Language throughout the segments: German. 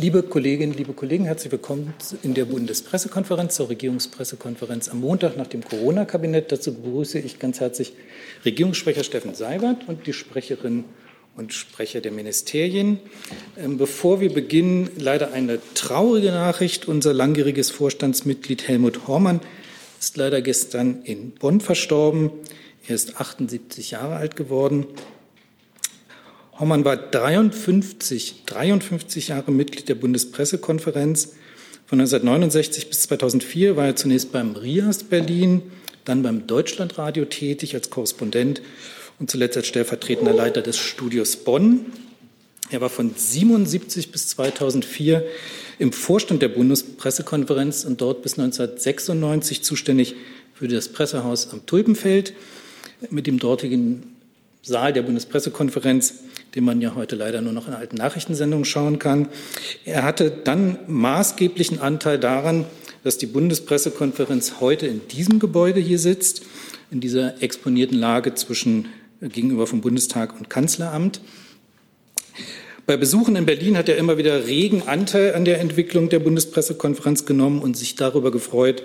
Liebe Kolleginnen, liebe Kollegen, herzlich willkommen in der Bundespressekonferenz, zur Regierungspressekonferenz am Montag nach dem Corona-Kabinett. Dazu begrüße ich ganz herzlich Regierungssprecher Steffen Seibert und die Sprecherin und Sprecher der Ministerien. Ähm, bevor wir beginnen, leider eine traurige Nachricht. Unser langjähriges Vorstandsmitglied Helmut Hormann ist leider gestern in Bonn verstorben. Er ist 78 Jahre alt geworden. Hommmann war 53, 53 Jahre Mitglied der Bundespressekonferenz. Von 1969 bis 2004 war er zunächst beim RIAS Berlin, dann beim Deutschlandradio tätig als Korrespondent und zuletzt als stellvertretender Leiter des Studios Bonn. Er war von 1977 bis 2004 im Vorstand der Bundespressekonferenz und dort bis 1996 zuständig für das Pressehaus am Tulpenfeld mit dem dortigen Saal der Bundespressekonferenz den man ja heute leider nur noch in alten Nachrichtensendungen schauen kann. Er hatte dann maßgeblichen Anteil daran, dass die Bundespressekonferenz heute in diesem Gebäude hier sitzt, in dieser exponierten Lage zwischen äh, gegenüber vom Bundestag und Kanzleramt. Bei Besuchen in Berlin hat er immer wieder regen Anteil an der Entwicklung der Bundespressekonferenz genommen und sich darüber gefreut,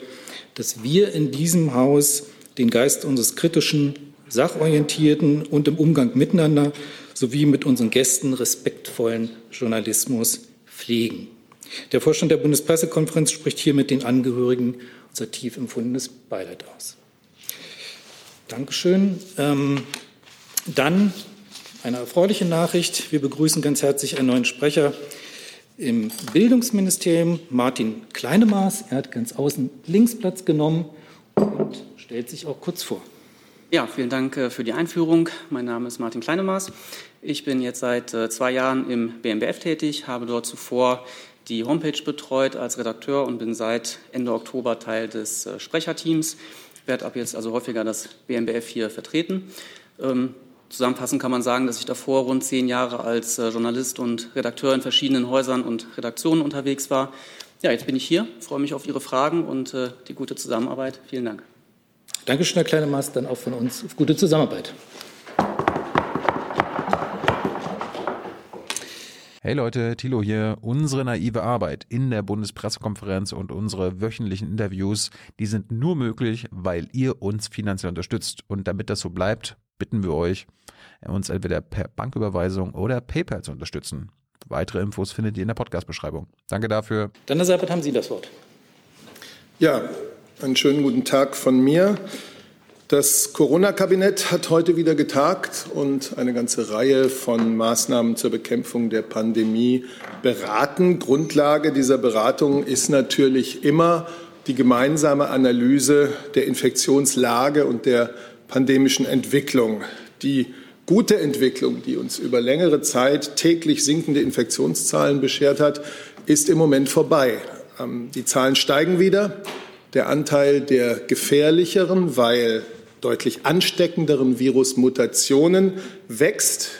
dass wir in diesem Haus den Geist unseres kritischen, sachorientierten und im Umgang miteinander sowie mit unseren Gästen respektvollen Journalismus pflegen. Der Vorstand der Bundespressekonferenz spricht hier mit den Angehörigen unser tief empfundenes Beileid aus. Dankeschön. Ähm, dann eine erfreuliche Nachricht. Wir begrüßen ganz herzlich einen neuen Sprecher im Bildungsministerium, Martin Kleinemaß. Er hat ganz außen links Platz genommen und stellt sich auch kurz vor. Ja, vielen Dank äh, für die Einführung. Mein Name ist Martin Kleinemaß. Ich bin jetzt seit äh, zwei Jahren im BMBF tätig, habe dort zuvor die Homepage betreut als Redakteur und bin seit Ende Oktober Teil des äh, Sprecherteams. Ich werde ab jetzt also häufiger das BMBF hier vertreten. Ähm, zusammenfassend kann man sagen, dass ich davor rund zehn Jahre als Journalist und Redakteur in verschiedenen Häusern und Redaktionen unterwegs war. Ja, jetzt bin ich hier, freue mich auf Ihre Fragen und die gute Zusammenarbeit. Vielen Dank. Dankeschön, Herr Kleinemaß, dann auch von uns auf gute Zusammenarbeit. Hey Leute, Thilo hier. Unsere naive Arbeit in der Bundespressekonferenz und unsere wöchentlichen Interviews, die sind nur möglich, weil ihr uns finanziell unterstützt. Und damit das so bleibt, bitten wir euch, uns entweder per Banküberweisung oder PayPal zu unterstützen. Weitere Infos findet ihr in der Podcast-Beschreibung. Danke dafür. Dann, Herr Seibert, haben Sie das Wort. Ja, einen schönen guten Tag von mir. Das Corona-Kabinett hat heute wieder getagt und eine ganze Reihe von Maßnahmen zur Bekämpfung der Pandemie beraten. Grundlage dieser Beratung ist natürlich immer die gemeinsame Analyse der Infektionslage und der pandemischen Entwicklung. Die gute Entwicklung, die uns über längere Zeit täglich sinkende Infektionszahlen beschert hat, ist im Moment vorbei. Ähm, die Zahlen steigen wieder. Der Anteil der gefährlicheren, weil deutlich ansteckenderen Virusmutationen wächst.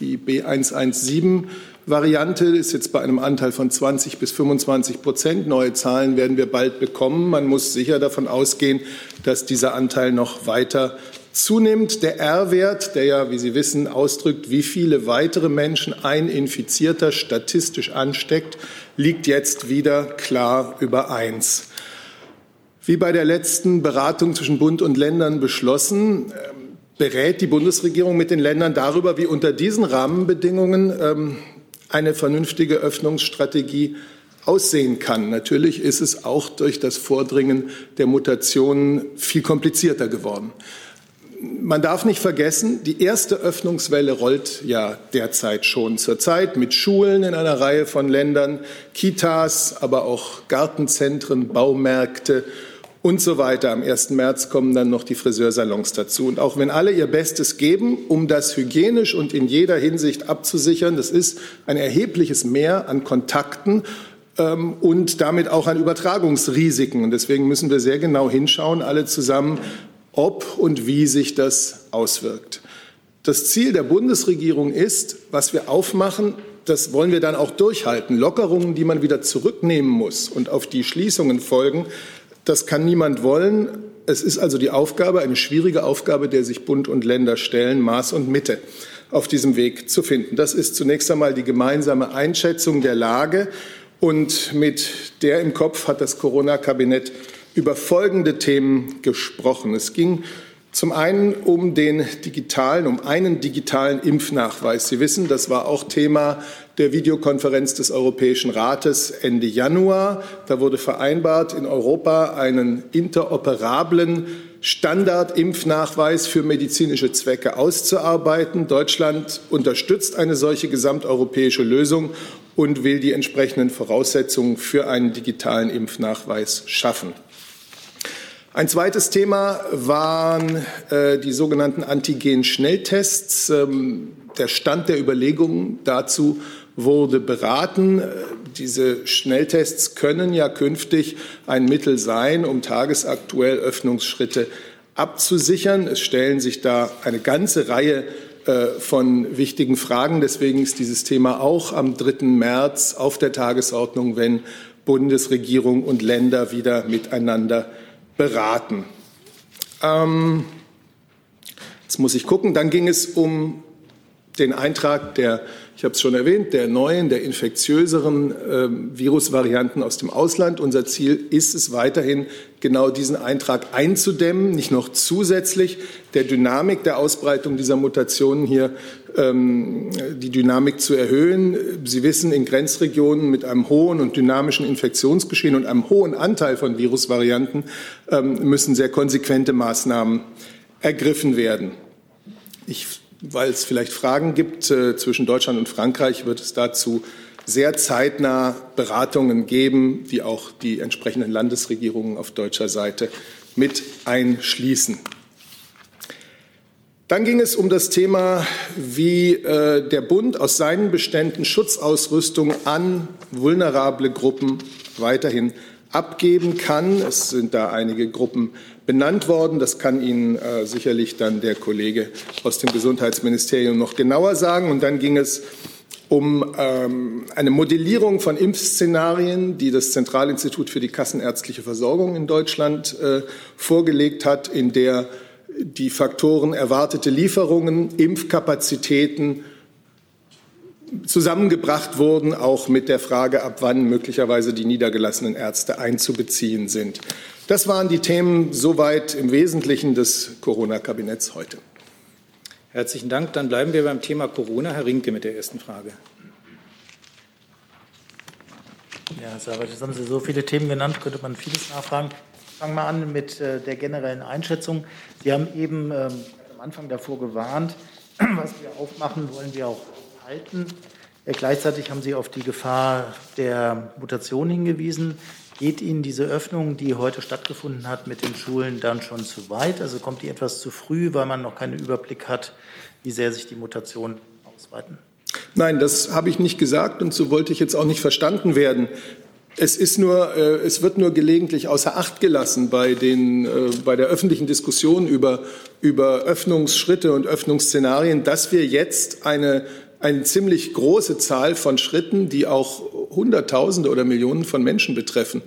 Die B117-Variante ist jetzt bei einem Anteil von 20 bis 25 Prozent. Neue Zahlen werden wir bald bekommen. Man muss sicher davon ausgehen, dass dieser Anteil noch weiter zunimmt. Der R-Wert, der ja, wie Sie wissen, ausdrückt, wie viele weitere Menschen ein Infizierter statistisch ansteckt, liegt jetzt wieder klar über eins. Wie bei der letzten Beratung zwischen Bund und Ländern beschlossen, ähm, berät die Bundesregierung mit den Ländern darüber, wie unter diesen Rahmenbedingungen ähm, eine vernünftige Öffnungsstrategie aussehen kann. Natürlich ist es auch durch das Vordringen der Mutationen viel komplizierter geworden. Man darf nicht vergessen, die erste Öffnungswelle rollt ja derzeit schon zurzeit mit Schulen in einer Reihe von Ländern, Kitas, aber auch Gartenzentren, Baumärkte und so weiter. Am 1. März kommen dann noch die Friseursalons dazu. Und auch wenn alle ihr Bestes geben, um das hygienisch und in jeder Hinsicht abzusichern, das ist ein erhebliches Mehr an Kontakten ähm, und damit auch an Übertragungsrisiken. Und deswegen müssen wir sehr genau hinschauen, alle zusammen, ob und wie sich das auswirkt. Das Ziel der Bundesregierung ist, was wir aufmachen, das wollen wir dann auch durchhalten. Lockerungen, die man wieder zurücknehmen muss und auf die Schließungen folgen, das kann niemand wollen. Es ist also die Aufgabe, eine schwierige Aufgabe, der sich Bund und Länder stellen, Maß und Mitte auf diesem Weg zu finden. Das ist zunächst einmal die gemeinsame Einschätzung der Lage. Und mit der im Kopf hat das Corona-Kabinett über folgende Themen gesprochen. Es ging zum einen um den digitalen, um einen digitalen Impfnachweis. Sie wissen, das war auch Thema der Videokonferenz des Europäischen Rates Ende Januar. Da wurde vereinbart, in Europa einen interoperablen Standardimpfnachweis für medizinische Zwecke auszuarbeiten. Deutschland unterstützt eine solche gesamteuropäische Lösung und will die entsprechenden Voraussetzungen für einen digitalen Impfnachweis schaffen. Ein zweites Thema waren äh, die sogenannten Antigen-Schnelltests. Ähm, der Stand der Überlegungen dazu wurde beraten. Diese Schnelltests können ja künftig ein Mittel sein, um tagesaktuell Öffnungsschritte abzusichern. Es stellen sich da eine ganze Reihe äh, von wichtigen Fragen. Deswegen ist dieses Thema auch am 3. März auf der Tagesordnung, wenn Bundesregierung und Länder wieder miteinander beraten. Ähm, jetzt muss ich gucken. Dann ging es um den Eintrag der, ich habe es schon erwähnt, der neuen, der infektiöseren äh, Virusvarianten aus dem Ausland. Unser Ziel ist es weiterhin, genau diesen Eintrag einzudämmen, nicht noch zusätzlich der Dynamik der Ausbreitung dieser Mutationen hier ähm, die Dynamik zu erhöhen. Sie wissen, in Grenzregionen mit einem hohen und dynamischen Infektionsgeschehen und einem hohen Anteil von Virusvarianten ähm, müssen sehr konsequente Maßnahmen ergriffen werden. Ich, weil es vielleicht Fragen gibt äh, zwischen Deutschland und Frankreich, wird es dazu sehr zeitnah Beratungen geben, die auch die entsprechenden Landesregierungen auf deutscher Seite mit einschließen. Dann ging es um das Thema, wie äh, der Bund aus seinen Beständen Schutzausrüstung an vulnerable Gruppen weiterhin abgeben kann. Es sind da einige Gruppen benannt worden. Das kann Ihnen äh, sicherlich dann der Kollege aus dem Gesundheitsministerium noch genauer sagen. Und dann ging es um ähm, eine Modellierung von Impfszenarien, die das Zentralinstitut für die kassenärztliche Versorgung in Deutschland äh, vorgelegt hat, in der die Faktoren erwartete Lieferungen, Impfkapazitäten zusammengebracht wurden, auch mit der Frage, ab wann möglicherweise die niedergelassenen Ärzte einzubeziehen sind. Das waren die Themen soweit im Wesentlichen des Corona-Kabinetts heute. Herzlichen Dank. Dann bleiben wir beim Thema Corona. Herr Rinke mit der ersten Frage. Ja, Herr Sabat, jetzt haben Sie so viele Themen genannt, könnte man vieles nachfragen. Fangen wir an mit äh, der generellen Einschätzung. Sie haben eben ähm, am Anfang davor gewarnt, was wir aufmachen, wollen wir auch halten. Äh, gleichzeitig haben Sie auf die Gefahr der Mutation hingewiesen. Geht Ihnen diese Öffnung, die heute stattgefunden hat mit den Schulen, dann schon zu weit? Also kommt die etwas zu früh, weil man noch keinen Überblick hat, wie sehr sich die Mutationen ausweiten? Nein, das habe ich nicht gesagt und so wollte ich jetzt auch nicht verstanden werden. Es, ist nur, äh, es wird nur gelegentlich außer Acht gelassen bei, den, äh, bei der öffentlichen Diskussion über, über Öffnungsschritte und Öffnungsszenarien, dass wir jetzt eine, eine ziemlich große Zahl von Schritten, die auch Hunderttausende oder Millionen von Menschen betreffen,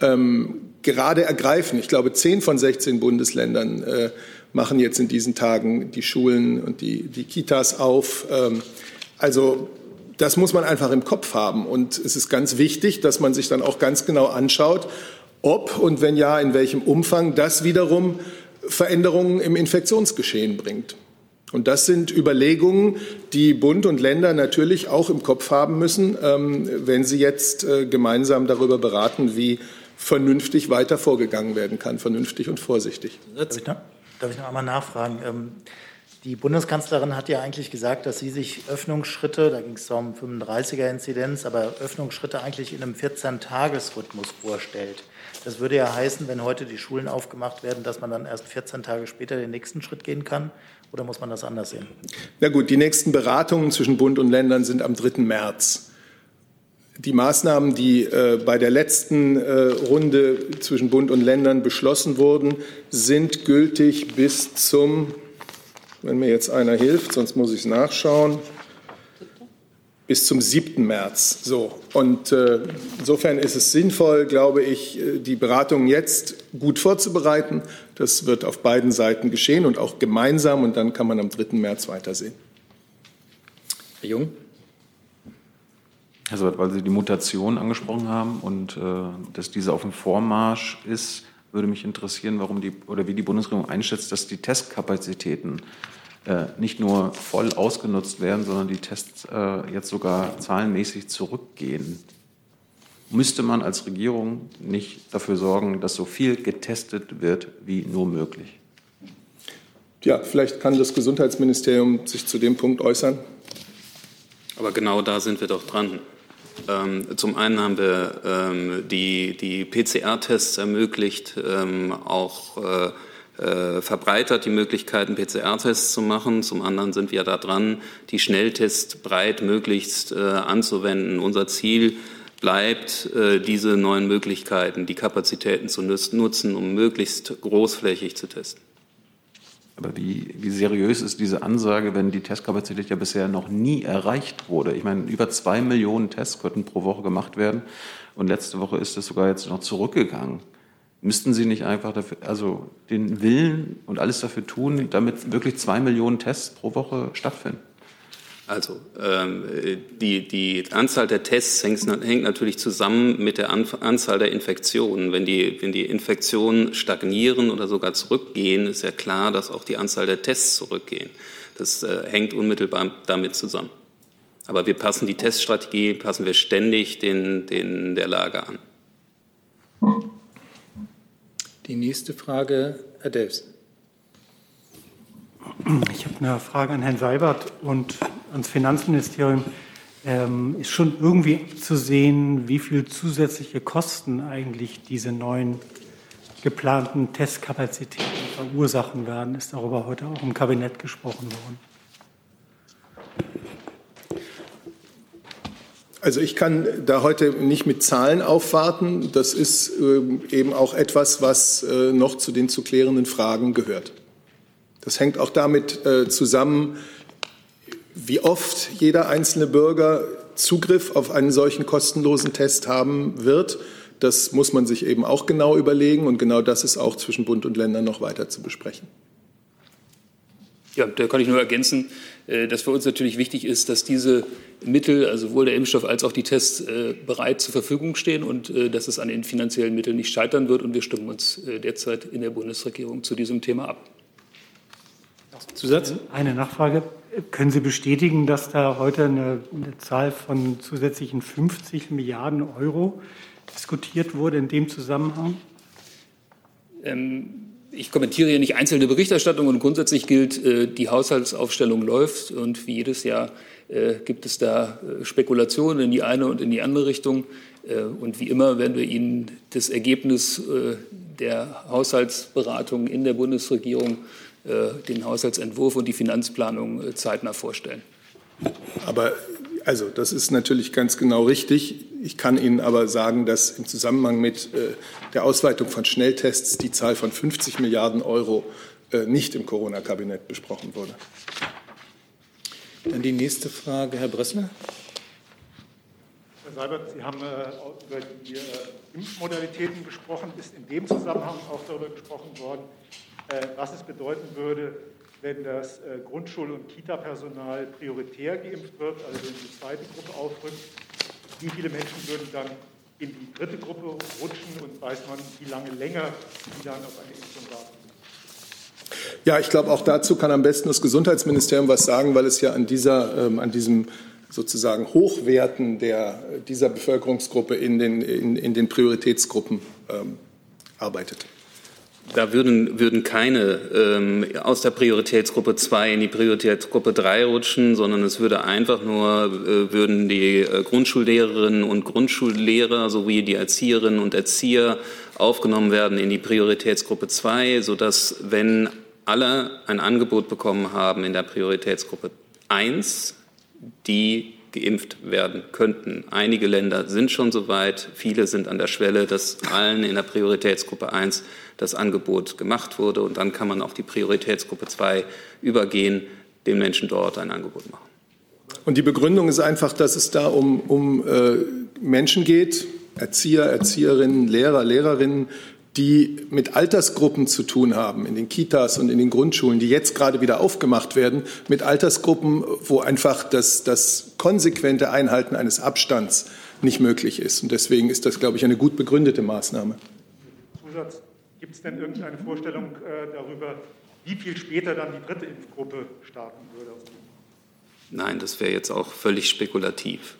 ähm, gerade ergreifen. Ich glaube, zehn von 16 Bundesländern äh, machen jetzt in diesen Tagen die Schulen und die, die Kitas auf. Ähm, also das muss man einfach im Kopf haben. Und es ist ganz wichtig, dass man sich dann auch ganz genau anschaut, ob und wenn ja, in welchem Umfang das wiederum Veränderungen im Infektionsgeschehen bringt. Und das sind Überlegungen, die Bund und Länder natürlich auch im Kopf haben müssen, ähm, wenn sie jetzt äh, gemeinsam darüber beraten, wie vernünftig weiter vorgegangen werden kann, vernünftig und vorsichtig. Darf ich noch, darf ich noch einmal nachfragen? Ähm, die Bundeskanzlerin hat ja eigentlich gesagt, dass sie sich Öffnungsschritte, da ging es um 35er-Inzidenz, aber Öffnungsschritte eigentlich in einem 14-Tages-Rhythmus vorstellt. Das würde ja heißen, wenn heute die Schulen aufgemacht werden, dass man dann erst 14 Tage später den nächsten Schritt gehen kann. Oder muss man das anders sehen? Na gut, die nächsten Beratungen zwischen Bund und Ländern sind am 3. März. Die Maßnahmen, die äh, bei der letzten äh, Runde zwischen Bund und Ländern beschlossen wurden, sind gültig bis zum wenn mir jetzt einer hilft, sonst muss ich es nachschauen. Bis zum 7. März. So. Und äh, insofern ist es sinnvoll, glaube ich, äh, die Beratungen jetzt gut vorzubereiten. Das wird auf beiden Seiten geschehen und auch gemeinsam. Und dann kann man am 3. März weitersehen. Herr Jung? Also, weil Sie die Mutation angesprochen haben und äh, dass diese auf dem Vormarsch ist, würde mich interessieren, warum die oder wie die Bundesregierung einschätzt, dass die Testkapazitäten äh, nicht nur voll ausgenutzt werden, sondern die Tests äh, jetzt sogar zahlenmäßig zurückgehen. Müsste man als Regierung nicht dafür sorgen, dass so viel getestet wird wie nur möglich? Ja, vielleicht kann das Gesundheitsministerium sich zu dem Punkt äußern. Aber genau da sind wir doch dran. Ähm, zum einen haben wir ähm, die, die PCR-Tests ermöglicht, ähm, auch äh, äh, verbreitert die Möglichkeiten, PCR-Tests zu machen. Zum anderen sind wir da dran, die Schnelltests breit möglichst äh, anzuwenden. Unser Ziel bleibt, äh, diese neuen Möglichkeiten, die Kapazitäten zu nutzen, um möglichst großflächig zu testen. Aber wie, wie seriös ist diese Ansage, wenn die Testkapazität ja bisher noch nie erreicht wurde? Ich meine, über zwei Millionen Tests könnten pro Woche gemacht werden und letzte Woche ist es sogar jetzt noch zurückgegangen. Müssten Sie nicht einfach dafür, also den Willen und alles dafür tun, damit wirklich zwei Millionen Tests pro Woche stattfinden? Also ähm, die, die Anzahl der Tests hängt, hängt natürlich zusammen mit der Anzahl der Infektionen. Wenn die, wenn die Infektionen stagnieren oder sogar zurückgehen, ist ja klar, dass auch die Anzahl der Tests zurückgehen. Das äh, hängt unmittelbar damit zusammen. Aber wir passen die Teststrategie, passen wir ständig den, den der Lage an. Die nächste Frage, Herr Delfs. Ich habe eine Frage an Herrn Seibert und ans Finanzministerium. Ähm, ist schon irgendwie zu sehen, wie viel zusätzliche Kosten eigentlich diese neuen geplanten Testkapazitäten verursachen werden? Ist darüber heute auch im Kabinett gesprochen worden? Also ich kann da heute nicht mit Zahlen aufwarten. Das ist ähm, eben auch etwas, was äh, noch zu den zu klärenden Fragen gehört. Das hängt auch damit äh, zusammen, wie oft jeder einzelne Bürger Zugriff auf einen solchen kostenlosen Test haben wird. Das muss man sich eben auch genau überlegen und genau das ist auch zwischen Bund und Ländern noch weiter zu besprechen. Ja, da kann ich nur ergänzen, dass für uns natürlich wichtig ist, dass diese Mittel, also sowohl der Impfstoff als auch die Tests, äh, bereit zur Verfügung stehen und äh, dass es an den finanziellen Mitteln nicht scheitern wird. Und wir stimmen uns derzeit in der Bundesregierung zu diesem Thema ab. Zusatz? Eine Nachfrage. Können Sie bestätigen, dass da heute eine, eine Zahl von zusätzlichen 50 Milliarden Euro diskutiert wurde in dem Zusammenhang? Ähm, ich kommentiere hier nicht einzelne Berichterstattungen und grundsätzlich gilt, äh, die Haushaltsaufstellung läuft und wie jedes Jahr äh, gibt es da äh, Spekulationen in die eine und in die andere Richtung. Und wie immer werden wir Ihnen das Ergebnis der Haushaltsberatung in der Bundesregierung, den Haushaltsentwurf und die Finanzplanung zeitnah vorstellen. Aber also das ist natürlich ganz genau richtig. Ich kann Ihnen aber sagen, dass im Zusammenhang mit äh, der Ausweitung von Schnelltests die Zahl von 50 Milliarden Euro äh, nicht im Corona-Kabinett besprochen wurde. Dann die nächste Frage, Herr Bressler. Herr Seibert, Sie haben äh, über die Impfmodalitäten gesprochen. Ist in dem Zusammenhang auch darüber gesprochen worden, was es bedeuten würde, wenn das Grundschul- und Kita-Personal prioritär geimpft wird, also wenn die zweite Gruppe aufrückt, wie viele Menschen würden dann in die dritte Gruppe rutschen und weiß man, wie lange länger die dann auf eine Impfung warten? Ja, ich glaube, auch dazu kann am besten das Gesundheitsministerium was sagen, weil es ja an, dieser, ähm, an diesem sozusagen Hochwerten der, dieser Bevölkerungsgruppe in den, in, in den Prioritätsgruppen ähm, arbeitet. Da würden, würden keine ähm, aus der Prioritätsgruppe 2 in die Prioritätsgruppe 3 rutschen, sondern es würde einfach nur, äh, würden die äh, Grundschullehrerinnen und Grundschullehrer sowie die Erzieherinnen und Erzieher aufgenommen werden in die Prioritätsgruppe 2, sodass, wenn alle ein Angebot bekommen haben in der Prioritätsgruppe 1, die geimpft werden könnten. Einige Länder sind schon so weit, viele sind an der Schwelle, dass allen in der Prioritätsgruppe 1 das Angebot gemacht wurde. Und dann kann man auf die Prioritätsgruppe 2 übergehen, den Menschen dort ein Angebot machen. Und die Begründung ist einfach, dass es da um, um äh, Menschen geht, Erzieher, Erzieherinnen, Lehrer, Lehrerinnen, die mit Altersgruppen zu tun haben, in den Kitas und in den Grundschulen, die jetzt gerade wieder aufgemacht werden, mit Altersgruppen, wo einfach das, das konsequente Einhalten eines Abstands nicht möglich ist. Und deswegen ist das, glaube ich, eine gut begründete Maßnahme. Zusatz, gibt es denn irgendeine Vorstellung äh, darüber, wie viel später dann die dritte Impfgruppe starten würde? Nein, das wäre jetzt auch völlig spekulativ.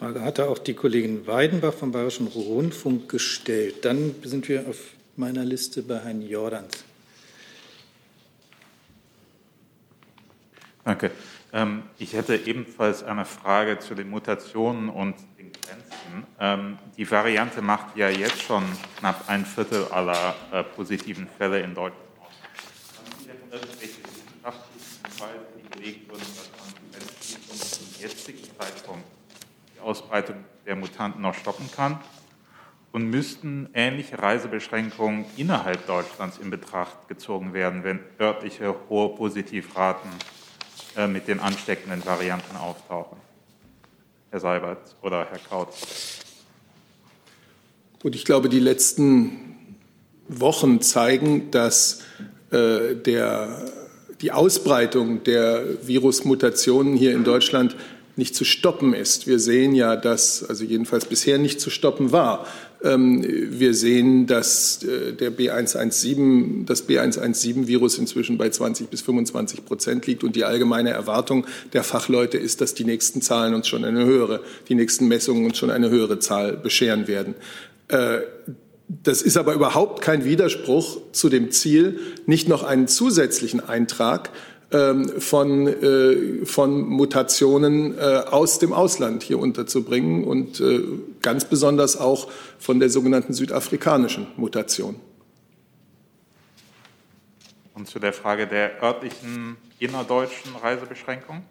Frage hatte auch die Kollegin Weidenbach vom Bayerischen Rundfunk gestellt. Dann sind wir auf meiner Liste bei Herrn Jordans. Danke. Ähm, ich hätte ebenfalls eine Frage zu den Mutationen und den Grenzen. Ähm, die Variante macht ja jetzt schon knapp ein Viertel aller äh, positiven Fälle in Deutschland aus. Haben Sie denn irgendwelche wissenschaftlichen Hinweise, die belegt wurden, dass man Grenzschließung zum jetzigen Zeitpunkt Ausbreitung der Mutanten noch stoppen kann? Und müssten ähnliche Reisebeschränkungen innerhalb Deutschlands in Betracht gezogen werden, wenn örtliche hohe Positivraten äh, mit den ansteckenden Varianten auftauchen. Herr Seibert oder Herr Kautz. Gut, ich glaube, die letzten Wochen zeigen, dass äh, der, die Ausbreitung der Virusmutationen hier in Deutschland nicht zu stoppen ist. Wir sehen ja, dass, also jedenfalls bisher nicht zu stoppen war. Ähm, wir sehen, dass äh, der B117, das B117-Virus inzwischen bei 20 bis 25 Prozent liegt und die allgemeine Erwartung der Fachleute ist, dass die nächsten Zahlen uns schon eine höhere, die nächsten Messungen uns schon eine höhere Zahl bescheren werden. Äh, das ist aber überhaupt kein Widerspruch zu dem Ziel, nicht noch einen zusätzlichen Eintrag von, äh, von Mutationen äh, aus dem Ausland hier unterzubringen und äh, ganz besonders auch von der sogenannten südafrikanischen Mutation. Und zu der Frage der örtlichen innerdeutschen Reisebeschränkung?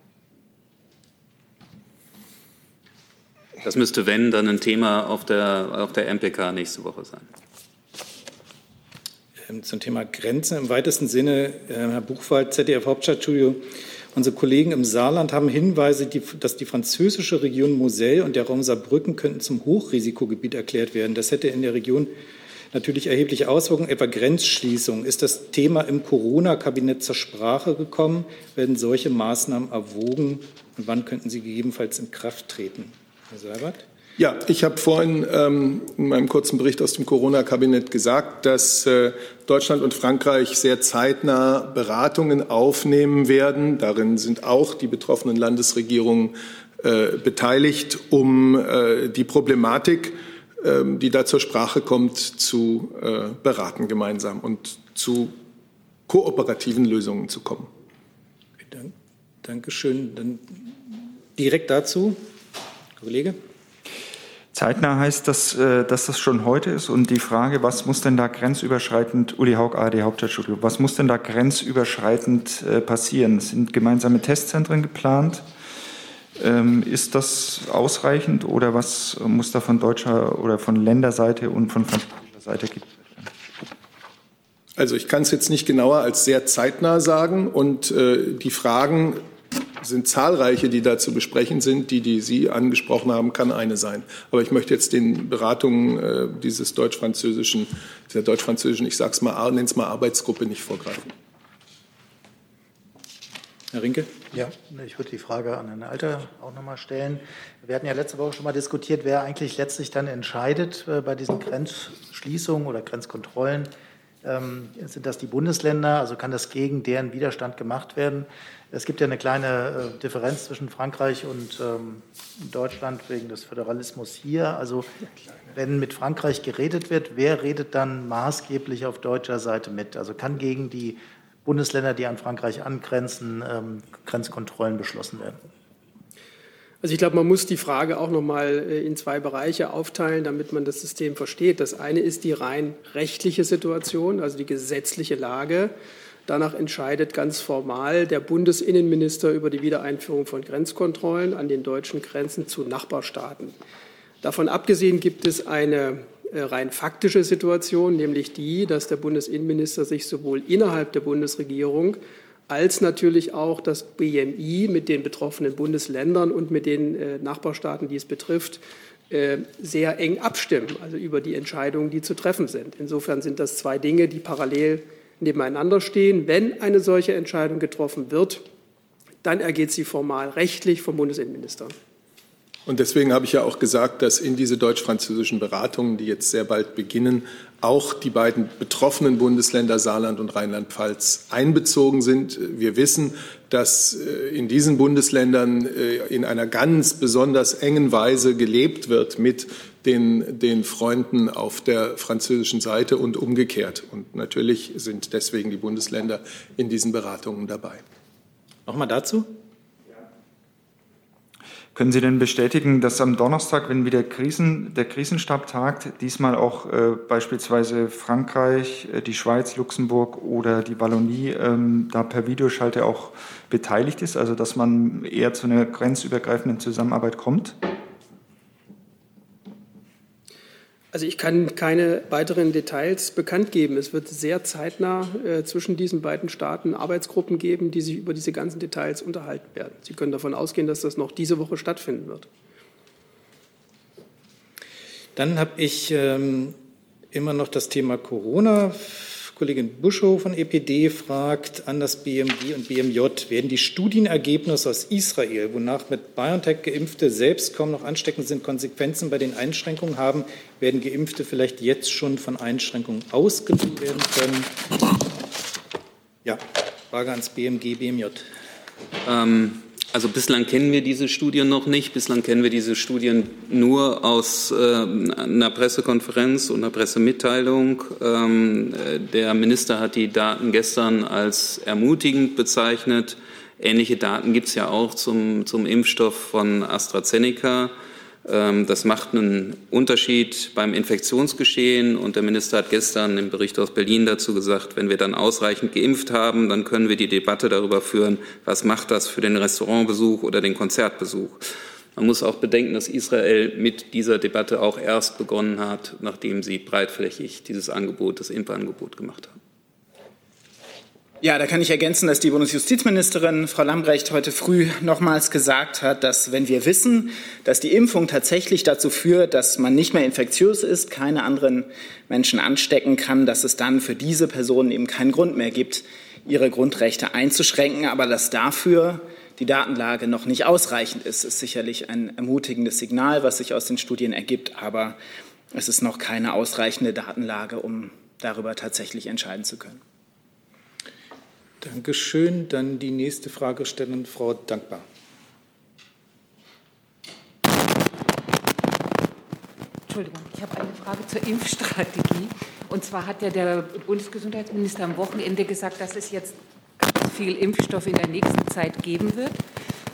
Das müsste, wenn, dann ein Thema auf der, auf der MPK nächste Woche sein. Ähm, zum Thema Grenzen im weitesten Sinne, äh, Herr Buchwald, ZDF Hauptstadtstudio. Unsere Kollegen im Saarland haben Hinweise, dass die französische Region Moselle und der Raum Saarbrücken könnten zum Hochrisikogebiet erklärt werden. Das hätte in der Region natürlich erhebliche Auswirkungen, etwa Grenzschließungen. Ist das Thema im Corona-Kabinett zur Sprache gekommen? Werden solche Maßnahmen erwogen? Und wann könnten sie gegebenenfalls in Kraft treten? Herr Seibert? Ja, ich habe vorhin ähm, in meinem kurzen Bericht aus dem Corona-Kabinett gesagt, dass äh, Deutschland und Frankreich sehr zeitnah Beratungen aufnehmen werden. Darin sind auch die betroffenen Landesregierungen äh, beteiligt, um äh, die Problematik, ähm, die da zur Sprache kommt, zu äh, beraten gemeinsam und zu kooperativen Lösungen zu kommen. Okay, Dankeschön. Dann direkt dazu, Kollege. Zeitnah heißt das, äh, dass das schon heute ist. Und die Frage, was muss denn da grenzüberschreitend, Uli Haug, ARD Hauptstadtstudio, was muss denn da grenzüberschreitend äh, passieren? Sind gemeinsame Testzentren geplant? Ähm, ist das ausreichend oder was muss da von deutscher oder von Länderseite und von französischer Seite gibt? Also ich kann es jetzt nicht genauer als sehr zeitnah sagen und äh, die Fragen sind zahlreiche, die da zu besprechen sind. Die, die Sie angesprochen haben, kann eine sein. Aber ich möchte jetzt den Beratungen äh, dieses deutsch-französischen, dieser deutsch-französischen, ich sag's mal, nenne es mal Arbeitsgruppe nicht vorgreifen. Herr Rinke? Ja, ich würde die Frage an Herrn Alter auch nochmal stellen. Wir hatten ja letzte Woche schon mal diskutiert, wer eigentlich letztlich dann entscheidet äh, bei diesen Grenzschließungen oder Grenzkontrollen. Ähm, sind das die Bundesländer? Also kann das gegen deren Widerstand gemacht werden? Es gibt ja eine kleine äh, Differenz zwischen Frankreich und ähm, Deutschland wegen des Föderalismus hier. Also wenn mit Frankreich geredet wird, wer redet dann maßgeblich auf deutscher Seite mit? Also kann gegen die Bundesländer, die an Frankreich angrenzen, ähm, Grenzkontrollen beschlossen werden? Also ich glaube, man muss die Frage auch noch mal äh, in zwei Bereiche aufteilen, damit man das System versteht. Das eine ist die rein rechtliche Situation, also die gesetzliche Lage. Danach entscheidet ganz formal der Bundesinnenminister über die Wiedereinführung von Grenzkontrollen an den deutschen Grenzen zu Nachbarstaaten. Davon abgesehen gibt es eine äh, rein faktische Situation, nämlich die, dass der Bundesinnenminister sich sowohl innerhalb der Bundesregierung als natürlich auch das BMI mit den betroffenen Bundesländern und mit den äh, Nachbarstaaten, die es betrifft, äh, sehr eng abstimmen, also über die Entscheidungen, die zu treffen sind. Insofern sind das zwei Dinge, die parallel nebeneinander stehen. Wenn eine solche Entscheidung getroffen wird, dann ergeht sie formal rechtlich vom Bundesinnenminister. Und deswegen habe ich ja auch gesagt, dass in diese deutsch-französischen Beratungen, die jetzt sehr bald beginnen, auch die beiden betroffenen Bundesländer Saarland und Rheinland-Pfalz einbezogen sind. Wir wissen, dass äh, in diesen Bundesländern äh, in einer ganz besonders engen Weise gelebt wird mit den, den Freunden auf der französischen Seite und umgekehrt. Und natürlich sind deswegen die Bundesländer in diesen Beratungen dabei. Nochmal dazu? Können Sie denn bestätigen, dass am Donnerstag, wenn wieder Krisen, der Krisenstab tagt, diesmal auch äh, beispielsweise Frankreich, äh, die Schweiz, Luxemburg oder die Wallonie ähm, da per Videoschalte auch beteiligt ist, also dass man eher zu einer grenzübergreifenden Zusammenarbeit kommt? Also ich kann keine weiteren Details bekannt geben. Es wird sehr zeitnah äh, zwischen diesen beiden Staaten Arbeitsgruppen geben, die sich über diese ganzen Details unterhalten werden. Sie können davon ausgehen, dass das noch diese Woche stattfinden wird. Dann habe ich ähm, immer noch das Thema Corona. Kollegin Buschow von EPD fragt an das BMG und BMJ, werden die Studienergebnisse aus Israel, wonach mit BioNTech Geimpfte selbst kaum noch ansteckend sind, Konsequenzen bei den Einschränkungen haben? Werden Geimpfte vielleicht jetzt schon von Einschränkungen ausgenommen werden können? Ja, Frage ans BMG, BMJ. Ähm, also bislang kennen wir diese Studien noch nicht. Bislang kennen wir diese Studien nur aus äh, einer Pressekonferenz und einer Pressemitteilung. Ähm, der Minister hat die Daten gestern als ermutigend bezeichnet. Ähnliche Daten gibt es ja auch zum, zum Impfstoff von AstraZeneca. Ähm, das macht einen Unterschied beim Infektionsgeschehen. Und der Minister hat gestern im Bericht aus Berlin dazu gesagt, wenn wir dann ausreichend geimpft haben, dann können wir die Debatte darüber führen, was macht das für den Restaurantbesuch oder den Konzertbesuch. Man muss auch bedenken, dass Israel mit dieser Debatte auch erst begonnen hat, nachdem sie breitflächig dieses Angebot, das Impfangebot gemacht haben. Ja, da kann ich ergänzen, dass die Bundesjustizministerin Frau Lambrecht heute früh nochmals gesagt hat, dass wenn wir wissen, dass die Impfung tatsächlich dazu führt, dass man nicht mehr infektiös ist, keine anderen Menschen anstecken kann, dass es dann für diese Personen eben keinen Grund mehr gibt, ihre Grundrechte einzuschränken, aber dass dafür die Datenlage noch nicht ausreichend ist, ist sicherlich ein ermutigendes Signal, was sich aus den Studien ergibt, aber es ist noch keine ausreichende Datenlage, um darüber tatsächlich entscheiden zu können. Dankeschön. Dann die nächste Fragestellerin, Frau Dankbar. Entschuldigung, ich habe eine Frage zur Impfstrategie. Und zwar hat ja der Bundesgesundheitsminister am Wochenende gesagt, dass es jetzt ganz viel Impfstoff in der nächsten Zeit geben wird.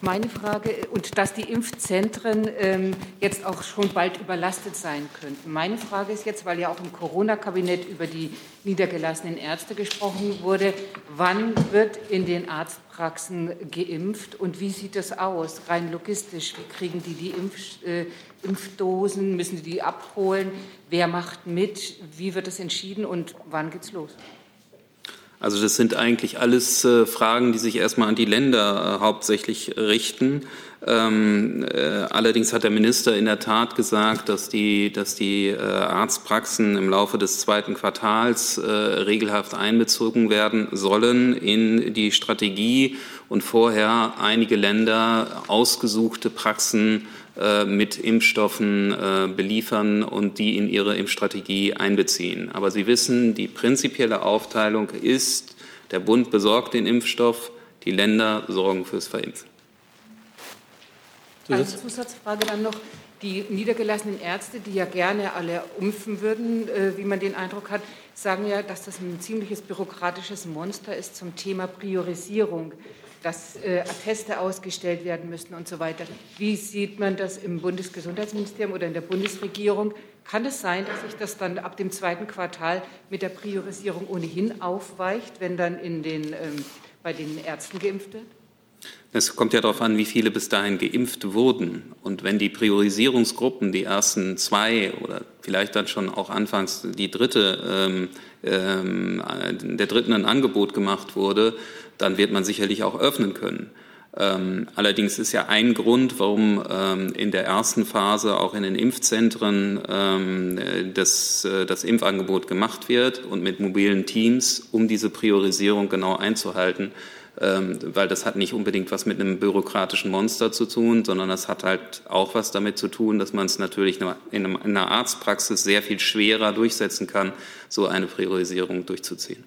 Meine Frage, und dass die Impfzentren ähm, jetzt auch schon bald überlastet sein könnten. Meine Frage ist jetzt, weil ja auch im Corona-Kabinett über die niedergelassenen Ärzte gesprochen wurde, wann wird in den Arztpraxen geimpft und wie sieht das aus, rein logistisch? Wie kriegen die die Impf, äh, Impfdosen? Müssen die die abholen? Wer macht mit? Wie wird das entschieden und wann geht's los? Also das sind eigentlich alles äh, Fragen, die sich erstmal an die Länder äh, hauptsächlich richten. Ähm, äh, allerdings hat der Minister in der Tat gesagt, dass die, dass die äh, Arztpraxen im Laufe des zweiten Quartals äh, regelhaft einbezogen werden sollen in die Strategie und vorher einige Länder ausgesuchte Praxen mit Impfstoffen äh, beliefern und die in ihre Impfstrategie einbeziehen. Aber Sie wissen, die prinzipielle Aufteilung ist, der Bund besorgt den Impfstoff, die Länder sorgen fürs Verimpfen. Eine Zusatzfrage dann noch. Die niedergelassenen Ärzte, die ja gerne alle impfen würden, äh, wie man den Eindruck hat, sagen ja, dass das ein ziemliches bürokratisches Monster ist zum Thema Priorisierung dass äh, Atteste ausgestellt werden müssen und so weiter. Wie sieht man das im Bundesgesundheitsministerium oder in der Bundesregierung? Kann es sein, dass sich das dann ab dem zweiten Quartal mit der Priorisierung ohnehin aufweicht, wenn dann in den, ähm, bei den Ärzten geimpft wird? Es kommt ja darauf an, wie viele bis dahin geimpft wurden. Und wenn die Priorisierungsgruppen, die ersten zwei oder vielleicht dann schon auch anfangs die dritte, ähm, ähm, der dritten ein Angebot gemacht wurde, dann wird man sicherlich auch öffnen können. Ähm, allerdings ist ja ein Grund, warum ähm, in der ersten Phase auch in den Impfzentren ähm, das, äh, das Impfangebot gemacht wird und mit mobilen Teams, um diese Priorisierung genau einzuhalten. Ähm, weil das hat nicht unbedingt was mit einem bürokratischen Monster zu tun, sondern das hat halt auch was damit zu tun, dass man es natürlich in einer Arztpraxis sehr viel schwerer durchsetzen kann, so eine Priorisierung durchzuziehen.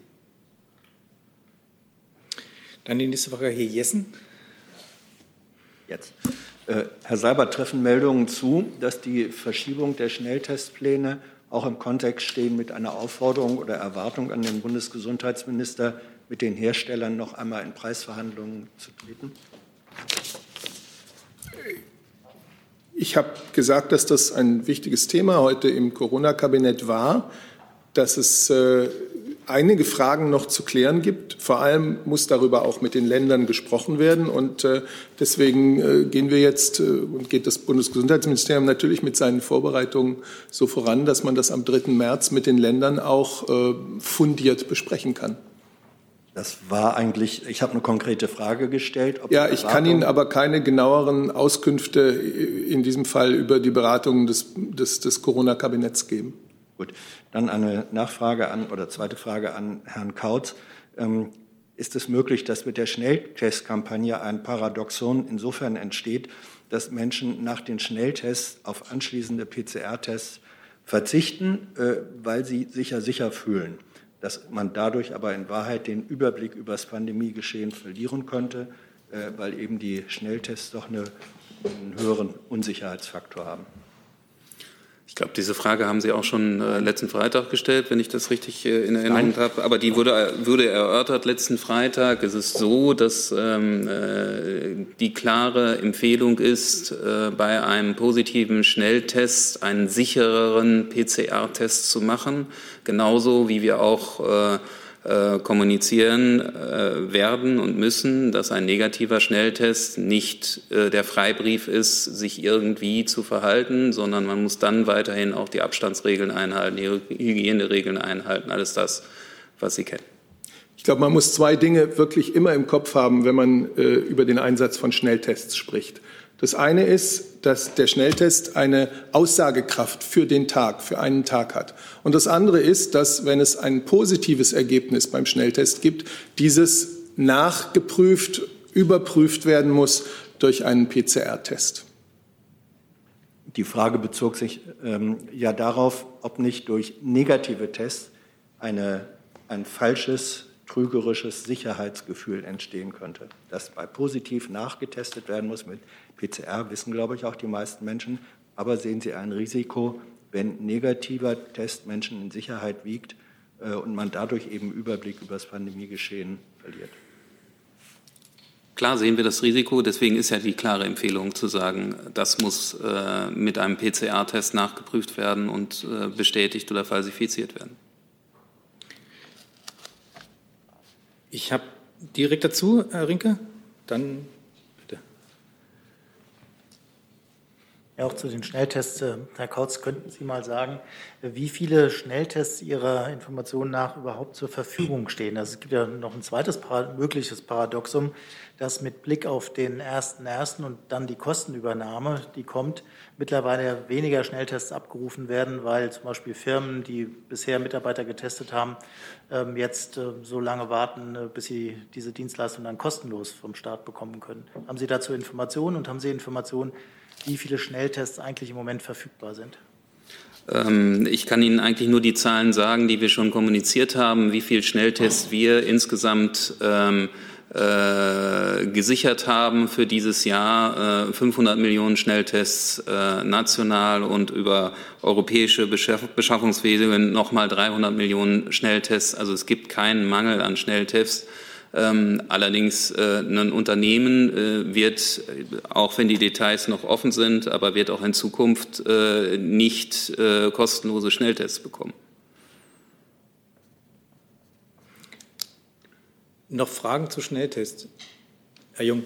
Dann die nächste Frage, Herr Jessen. Jetzt. Äh, Herr Seibert, treffen Meldungen zu, dass die Verschiebung der Schnelltestpläne auch im Kontext stehen mit einer Aufforderung oder Erwartung an den Bundesgesundheitsminister, mit den Herstellern noch einmal in Preisverhandlungen zu treten? Ich habe gesagt, dass das ein wichtiges Thema heute im Corona-Kabinett war, dass es äh, einige Fragen noch zu klären gibt. Vor allem muss darüber auch mit den Ländern gesprochen werden. Und äh, deswegen äh, gehen wir jetzt und geht das Bundesgesundheitsministerium natürlich mit seinen Vorbereitungen so voran, dass man das am 3. März mit den Ländern auch fundiert besprechen kann. Das war eigentlich, ich habe eine konkrete Frage gestellt. ja, ich kann Ihnen aber keine genaueren Auskünfte in diesem Fall über die Beratungen des, des, des Corona-Kabinetts geben. Gut, dann eine Nachfrage an oder zweite Frage an Herrn Kautz. Ähm, ist es möglich, dass mit der Schnelltestkampagne ein Paradoxon insofern entsteht, dass Menschen nach den Schnelltests auf anschließende PCR-Tests verzichten, äh, weil sie sich ja sicher fühlen? dass man dadurch aber in Wahrheit den Überblick über das Pandemiegeschehen verlieren könnte, äh, weil eben die Schnelltests doch eine, einen höheren Unsicherheitsfaktor haben. Ich glaube, diese Frage haben Sie auch schon äh, letzten Freitag gestellt, wenn ich das richtig äh, in Erinnerung habe. Aber die wurde, wurde erörtert letzten Freitag. Es ist so, dass ähm, äh, die klare Empfehlung ist, äh, bei einem positiven Schnelltest einen sichereren PCR-Test zu machen. Genauso wie wir auch äh, kommunizieren äh, werden und müssen, dass ein negativer Schnelltest nicht äh, der Freibrief ist, sich irgendwie zu verhalten, sondern man muss dann weiterhin auch die Abstandsregeln einhalten, die Hygieneregeln einhalten, alles das, was Sie kennen. Ich glaube, man muss zwei Dinge wirklich immer im Kopf haben, wenn man äh, über den Einsatz von Schnelltests spricht. Das eine ist, dass der Schnelltest eine Aussagekraft für den Tag, für einen Tag hat. Und das andere ist, dass, wenn es ein positives Ergebnis beim Schnelltest gibt, dieses nachgeprüft, überprüft werden muss durch einen PCR-Test. Die Frage bezog sich ähm, ja darauf, ob nicht durch negative Tests eine, ein falsches trügerisches Sicherheitsgefühl entstehen könnte, das bei positiv nachgetestet werden muss mit PCR, wissen, glaube ich, auch die meisten Menschen. Aber sehen Sie ein Risiko, wenn negativer Test Menschen in Sicherheit wiegt äh, und man dadurch eben Überblick über das Pandemiegeschehen verliert? Klar sehen wir das Risiko, deswegen ist ja die klare Empfehlung zu sagen, das muss äh, mit einem PCR-Test nachgeprüft werden und äh, bestätigt oder falsifiziert werden. Ich habe direkt dazu, Herr Rinke, dann Ja, auch zu den Schnelltests. Äh, Herr Kautz, könnten Sie mal sagen, wie viele Schnelltests Ihrer Informationen nach überhaupt zur Verfügung stehen? Also es gibt ja noch ein zweites mögliches Paradoxum, dass mit Blick auf den 1.1. und dann die Kostenübernahme, die kommt, mittlerweile weniger Schnelltests abgerufen werden, weil zum Beispiel Firmen, die bisher Mitarbeiter getestet haben, ähm, jetzt äh, so lange warten, äh, bis sie diese Dienstleistung dann kostenlos vom Staat bekommen können. Haben Sie dazu Informationen und haben Sie Informationen, wie viele Schnelltests eigentlich im Moment verfügbar sind? Ähm, ich kann Ihnen eigentlich nur die Zahlen sagen, die wir schon kommuniziert haben, wie viele Schnelltests wir insgesamt ähm, äh, gesichert haben für dieses Jahr. Äh, 500 Millionen Schnelltests äh, national und über europäische Beschaff Beschaffungswege nochmal 300 Millionen Schnelltests. Also es gibt keinen Mangel an Schnelltests. Ähm, allerdings äh, ein Unternehmen äh, wird, auch wenn die Details noch offen sind, aber wird auch in Zukunft äh, nicht äh, kostenlose Schnelltests bekommen. Noch Fragen zu Schnelltests? Herr Jung.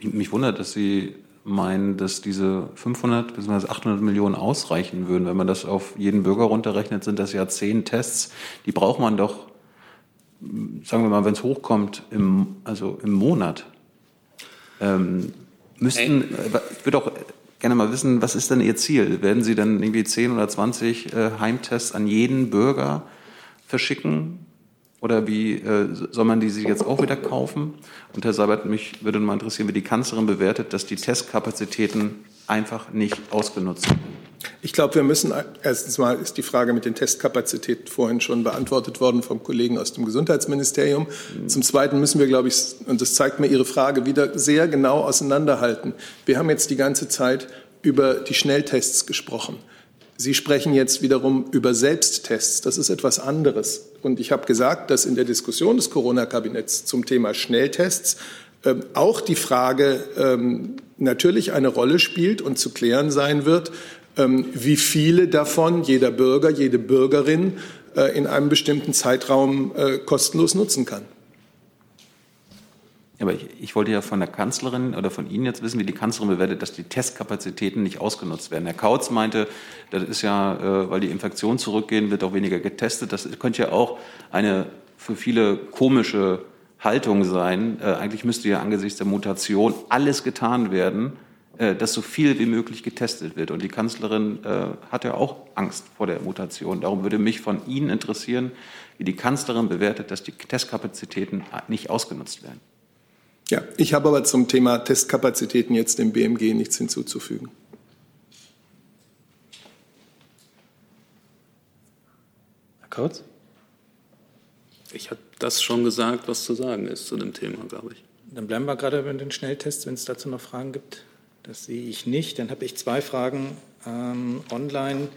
Mich wundert, dass Sie meinen, dass diese 500 bzw. 800 Millionen ausreichen würden. Wenn man das auf jeden Bürger runterrechnet, sind das ja zehn Tests. Die braucht man doch sagen wir mal, wenn es hochkommt, im, also im Monat, ähm, müssten, äh, ich würde auch gerne mal wissen, was ist denn Ihr Ziel? Werden Sie dann irgendwie 10 oder 20 äh, Heimtests an jeden Bürger verschicken? Oder wie äh, soll man die sich jetzt auch wieder kaufen? Und Herr Seibert, mich würde mal interessieren, wie die Kanzlerin bewertet, dass die Testkapazitäten einfach nicht ausgenutzt werden. Ich glaube, wir müssen erstens mal ist die Frage mit den Testkapazitäten vorhin schon beantwortet worden vom Kollegen aus dem Gesundheitsministerium. Mhm. Zum Zweiten müssen wir, glaube ich, und das zeigt mir Ihre Frage wieder, sehr genau auseinanderhalten. Wir haben jetzt die ganze Zeit über die Schnelltests gesprochen. Sie sprechen jetzt wiederum über Selbsttests. Das ist etwas anderes. Und ich habe gesagt, dass in der Diskussion des Corona-Kabinetts zum Thema Schnelltests ähm, auch die Frage ähm, natürlich eine Rolle spielt und zu klären sein wird, ähm, wie viele davon jeder Bürger, jede Bürgerin äh, in einem bestimmten Zeitraum äh, kostenlos nutzen kann. Aber ich, ich, wollte ja von der Kanzlerin oder von Ihnen jetzt wissen, wie die Kanzlerin bewertet, dass die Testkapazitäten nicht ausgenutzt werden. Herr Kautz meinte, das ist ja, äh, weil die Infektionen zurückgehen, wird auch weniger getestet. Das könnte ja auch eine für viele komische Haltung sein. Äh, eigentlich müsste ja angesichts der Mutation alles getan werden, äh, dass so viel wie möglich getestet wird. Und die Kanzlerin hat ja auch Angst vor der Mutation. Darum würde mich von Ihnen interessieren, wie die Kanzlerin bewertet, dass die Testkapazitäten nicht ausgenutzt werden. Ja, ich habe aber zum Thema Testkapazitäten jetzt dem BMG nichts hinzuzufügen. Herr Kurz? Ich habe das schon gesagt, was zu sagen ist zu dem Thema, glaube ich. Dann bleiben wir gerade bei den Schnelltests, wenn es dazu noch Fragen gibt. Das sehe ich nicht. Dann habe ich zwei Fragen ähm, online.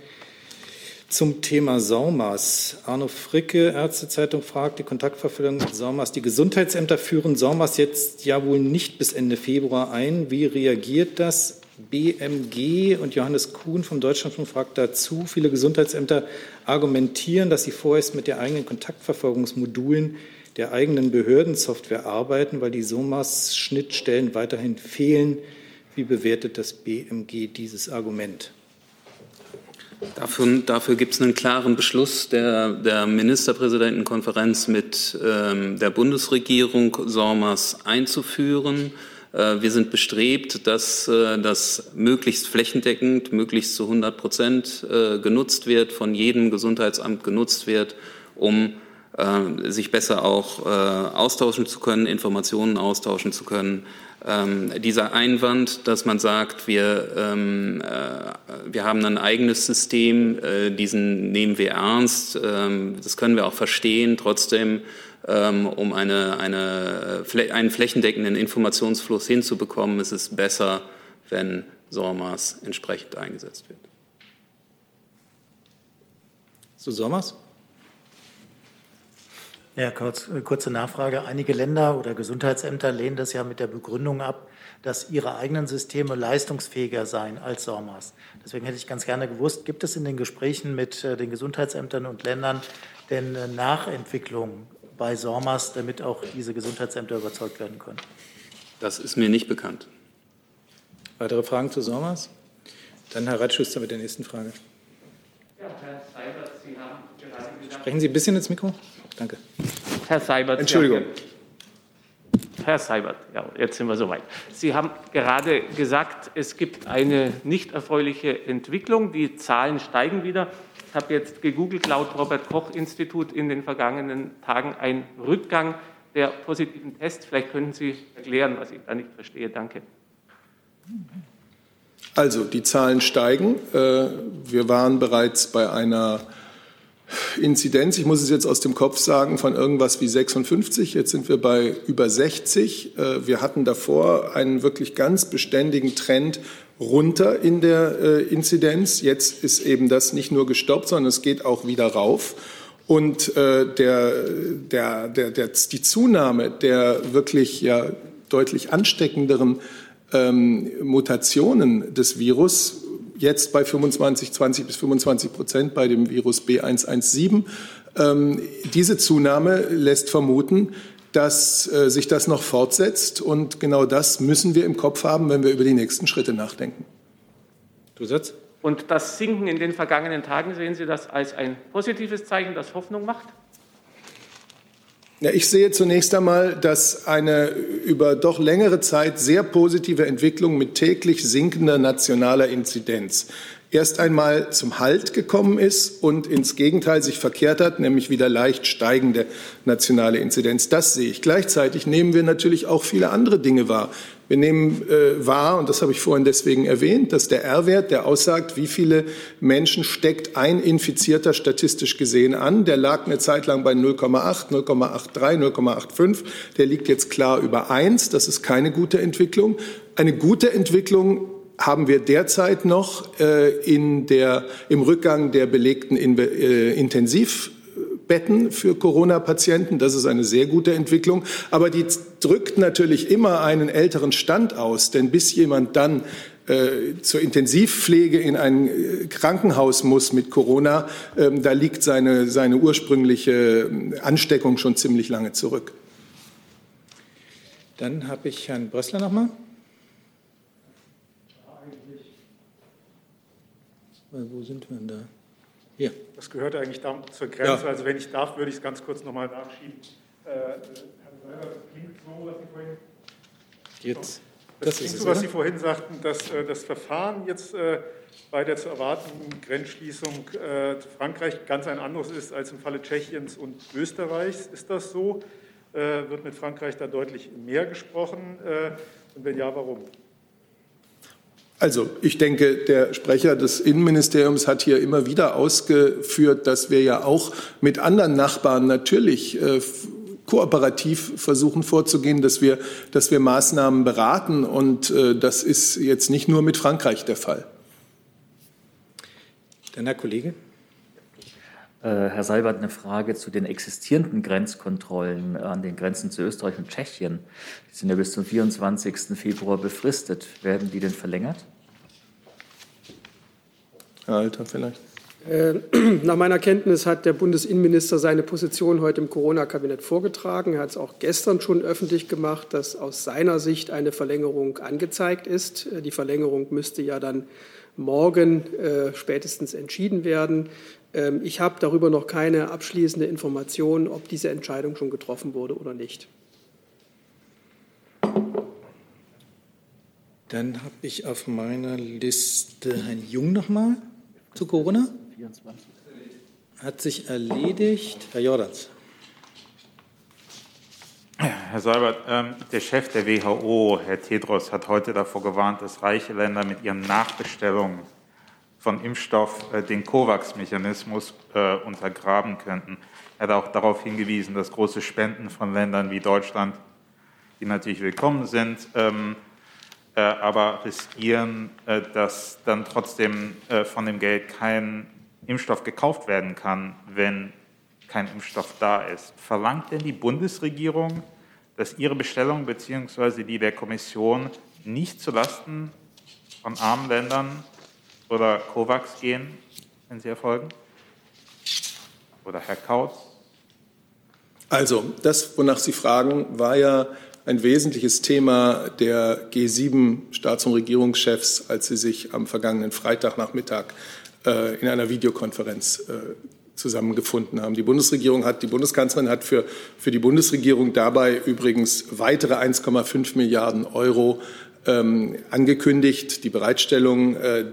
Zum Thema SORMAS. Arno Fricke, Ärztezeitung, fragt die Kontaktverfolgung mit SORMAS. Die Gesundheitsämter führen SORMAS jetzt ja wohl nicht bis Ende Februar ein. Wie reagiert das BMG? Und Johannes Kuhn vom Deutschlandfunk fragt dazu. Viele Gesundheitsämter argumentieren, dass sie vorerst mit der eigenen Kontaktverfolgungsmodulen der eigenen Behördensoftware arbeiten, weil die SOMAS-Schnittstellen weiterhin fehlen. Wie bewertet das BMG dieses Argument? Dafür, dafür gibt es einen klaren Beschluss der, der Ministerpräsidentenkonferenz mit ähm, der Bundesregierung, SORMAS einzuführen. Äh, wir sind bestrebt, dass äh, das möglichst flächendeckend, möglichst zu 100 Prozent äh, genutzt wird, von jedem Gesundheitsamt genutzt wird, um äh, sich besser auch äh, austauschen zu können, Informationen austauschen zu können ähm, dieser Einwand, dass man sagt, wir, ähm, äh, wir haben ein eigenes System, äh, diesen nehmen wir ernst, ähm, das können wir auch verstehen, trotzdem, ähm, um eine, eine, einen flächendeckenden Informationsfluss hinzubekommen, ist es besser, wenn SORMAS entsprechend eingesetzt wird. So SORMAS? Ja, kurz, äh, kurze Nachfrage. Einige Länder oder Gesundheitsämter lehnen das ja mit der Begründung ab, dass ihre eigenen Systeme leistungsfähiger seien als SORMAS. Deswegen hätte ich ganz gerne gewusst, gibt es in den Gesprächen mit äh, den Gesundheitsämtern und Ländern denn Nachentwicklungen bei SORMAS, damit auch diese Gesundheitsämter überzeugt werden können? Das ist mir nicht bekannt. Weitere Fragen zu SORMAS? Dann Herr Reitschuster mit der nächsten Frage. Ja, Herr Seibert, Sie haben gerade gesagt, Sprechen Sie ein bisschen ins Mikro. Danke. Herr Seibert. Entschuldigung. Herr Seibert, ja, jetzt sind wir soweit. Sie haben gerade gesagt, es gibt eine nicht erfreuliche Entwicklung. Die Zahlen steigen wieder. Ich habe jetzt gegoogelt, laut Robert Koch Institut in den vergangenen Tagen ein Rückgang der positiven Tests. Vielleicht können Sie erklären, was ich da nicht verstehe. Danke. Also, die Zahlen steigen. Äh, wir waren bereits bei einer Inzidenz, ich muss es jetzt aus dem Kopf sagen, von irgendwas wie 56. Jetzt sind wir bei über 60. Äh, wir hatten davor einen wirklich ganz beständigen Trend runter in der äh, Inzidenz. Jetzt ist eben das nicht nur gestoppt, sondern es geht auch wieder rauf. Und äh, der, der, der, der, die Zunahme der wirklich ja deutlich ansteckenderen ähm, Mutationen des Virus jetzt bei 25, 20 bis 25 Prozent bei dem Virus B117. Ähm, diese Zunahme lässt vermuten, dass äh, sich das noch fortsetzt. Und genau das müssen wir im Kopf haben, wenn wir über die nächsten Schritte nachdenken. Zusatz? Und das Sinken in den vergangenen Tagen, sehen Sie das als ein positives Zeichen, das Hoffnung macht? Ja, ich sehe zunächst einmal, dass eine über doch längere Zeit sehr positive Entwicklung mit täglich sinkender nationaler Inzidenz erst einmal zum Halt gekommen ist und ins Gegenteil sich verkehrt hat, nämlich wieder leicht steigende nationale Inzidenz. Das sehe ich. Gleichzeitig nehmen wir natürlich auch viele andere Dinge wahr. Wir nehmen äh, wahr, und das habe ich vorhin deswegen erwähnt, dass der R-Wert, der aussagt, wie viele Menschen steckt ein Infizierter statistisch gesehen an, der lag eine Zeit lang bei 0,8, 0,83, 0,85. Der liegt jetzt klar über 1. Das ist keine gute Entwicklung. Eine gute Entwicklung haben wir derzeit noch äh, in der, im Rückgang der belegten in, äh, Intensivbetten für Corona-Patienten. Das ist eine sehr gute Entwicklung. Aber die drückt natürlich immer einen älteren Stand aus. Denn bis jemand dann äh, zur Intensivpflege in ein äh, Krankenhaus muss mit Corona, ähm, da liegt seine, seine ursprüngliche Ansteckung schon ziemlich lange zurück. Dann habe ich Herrn Brössler noch mal. Wo sind wir denn da? Hier. Das gehört eigentlich zur Grenze. Ja. Also wenn ich darf, würde ich es ganz kurz noch mal nachschieben. Äh, vorhin... Jetzt. Das, das klingt so, was Sie vorhin sagten, dass äh, das Verfahren jetzt äh, bei der zu erwartenden Grenzschließung äh, Frankreich ganz ein anderes ist als im Falle Tschechiens und Österreichs. Ist das so? Äh, wird mit Frankreich da deutlich mehr gesprochen? Äh, und wenn ja, warum? Also ich denke, der Sprecher des Innenministeriums hat hier immer wieder ausgeführt, dass wir ja auch mit anderen Nachbarn natürlich äh, kooperativ versuchen vorzugehen, dass wir, dass wir Maßnahmen beraten. Und äh, das ist jetzt nicht nur mit Frankreich der Fall. Dann Herr Kollege. Äh, Herr Seibert, eine Frage zu den existierenden Grenzkontrollen an den Grenzen zu Österreich und Tschechien. Die sind ja bis zum 24. Februar befristet. Werden die denn verlängert? Herr Alter, vielleicht. Äh, nach meiner Kenntnis hat der Bundesinnenminister seine Position heute im Corona-Kabinett vorgetragen. Er hat es auch gestern schon öffentlich gemacht, dass aus seiner Sicht eine Verlängerung angezeigt ist. Äh, die Verlängerung müsste ja dann morgen äh, spätestens entschieden werden. Ähm, ich habe darüber noch keine abschließende Information, ob diese Entscheidung schon getroffen wurde oder nicht. Dann habe ich auf meiner Liste Herrn Jung nochmal zu Corona. 24. Hat sich erledigt. Herr Jordans. Herr Seibert, ähm, der Chef der WHO, Herr Tedros, hat heute davor gewarnt, dass reiche Länder mit ihren Nachbestellungen von Impfstoff äh, den COVAX-Mechanismus äh, untergraben könnten. Er hat auch darauf hingewiesen, dass große Spenden von Ländern wie Deutschland, die natürlich willkommen sind, ähm, äh, aber riskieren, dass dann trotzdem von dem Geld kein Impfstoff gekauft werden kann, wenn kein Impfstoff da ist. Verlangt denn die Bundesregierung, dass ihre Bestellung bzw. die der Kommission nicht zulasten von armen Ländern oder COVAX gehen, wenn sie erfolgen? Oder Herr Kautz? Also, das, wonach Sie fragen, war ja ein wesentliches Thema der G7-Staats- und Regierungschefs, als sie sich am vergangenen Freitagnachmittag äh, in einer Videokonferenz äh, zusammengefunden haben. Die Bundesregierung hat, die Bundeskanzlerin hat für, für die Bundesregierung dabei übrigens weitere 1,5 Milliarden Euro ähm, angekündigt. Die Bereitstellung äh,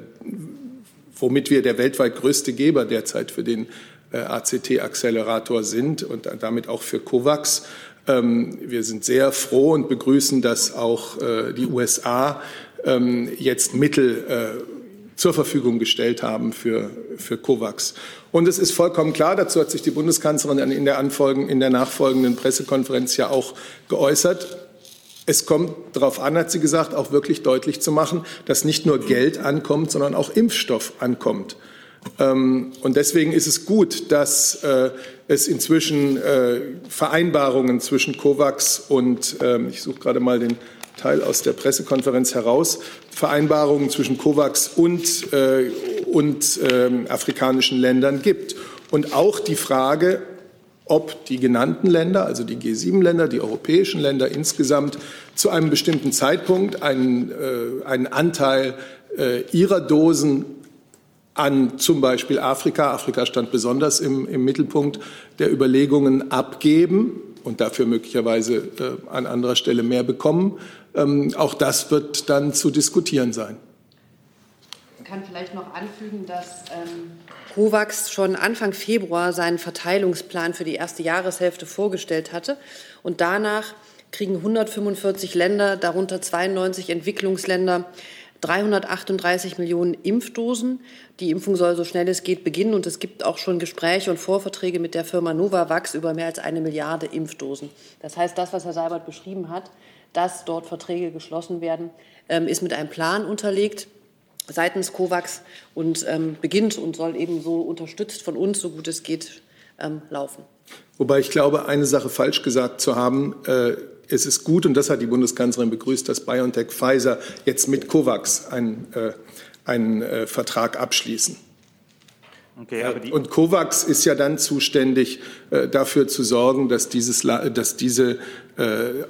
womit wir der weltweit größte Geber derzeit für den äh, ACT-Accelerator sind und damit auch für COVAX. Ähm, wir sind sehr froh und begrüßen, dass auch äh, die USA ähm, jetzt Mittel äh, zur Verfügung gestellt haben für, für COVAX. Und es ist vollkommen klar, dazu hat sich die Bundeskanzlerin in der, in der nachfolgenden Pressekonferenz ja auch geäußert, es kommt darauf an, hat sie gesagt, auch wirklich deutlich zu machen, dass nicht nur Geld ankommt, sondern auch Impfstoff ankommt. Ähm, und deswegen ist es gut, dass äh, es inzwischen äh, Vereinbarungen zwischen COVAX und, ähm, ich suche gerade mal den Teil aus der Pressekonferenz heraus, Vereinbarungen zwischen COVAX und, äh, und ähm, afrikanischen Ländern gibt. Und auch die Frage, ob die genannten Länder, also die G7-Länder, die europäischen Länder insgesamt zu einem bestimmten Zeitpunkt einen, äh, einen Anteil äh, ihrer Dosen an zum Beispiel Afrika, Afrika stand besonders im, im Mittelpunkt der Überlegungen, abgeben und dafür möglicherweise äh, an anderer Stelle mehr bekommen. Ähm, auch das wird dann zu diskutieren sein. Ich kann vielleicht noch anfügen, dass ähm, COVAX schon Anfang Februar seinen Verteilungsplan für die erste Jahreshälfte vorgestellt hatte. Und danach kriegen 145 Länder, darunter 92 Entwicklungsländer, 338 Millionen Impfdosen. Die Impfung soll so schnell es geht beginnen und es gibt auch schon Gespräche und Vorverträge mit der Firma Novavax über mehr als eine Milliarde Impfdosen. Das heißt, das, was Herr Seibert beschrieben hat, dass dort Verträge geschlossen werden, ähm, ist mit einem Plan unterlegt seitens COVAX und ähm, beginnt und soll eben so unterstützt von uns, so gut es geht, ähm, laufen. Wobei ich glaube, eine Sache falsch gesagt zu haben. Äh, es ist gut, und das hat die Bundeskanzlerin begrüßt, dass BioNTech Pfizer jetzt mit COVAX einen, äh, einen äh, Vertrag abschließen. Okay, und COVAX ist ja dann zuständig, äh, dafür zu sorgen, dass, dieses, dass diese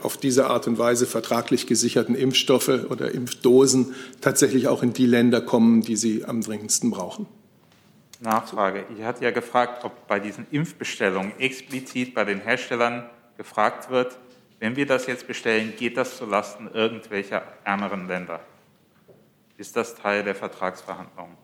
auf diese Art und Weise vertraglich gesicherten Impfstoffe oder Impfdosen tatsächlich auch in die Länder kommen, die sie am dringendsten brauchen. Nachfrage. Ich hatte ja gefragt, ob bei diesen Impfbestellungen explizit bei den Herstellern gefragt wird, wenn wir das jetzt bestellen, geht das zulasten irgendwelcher ärmeren Länder? Ist das Teil der Vertragsverhandlungen?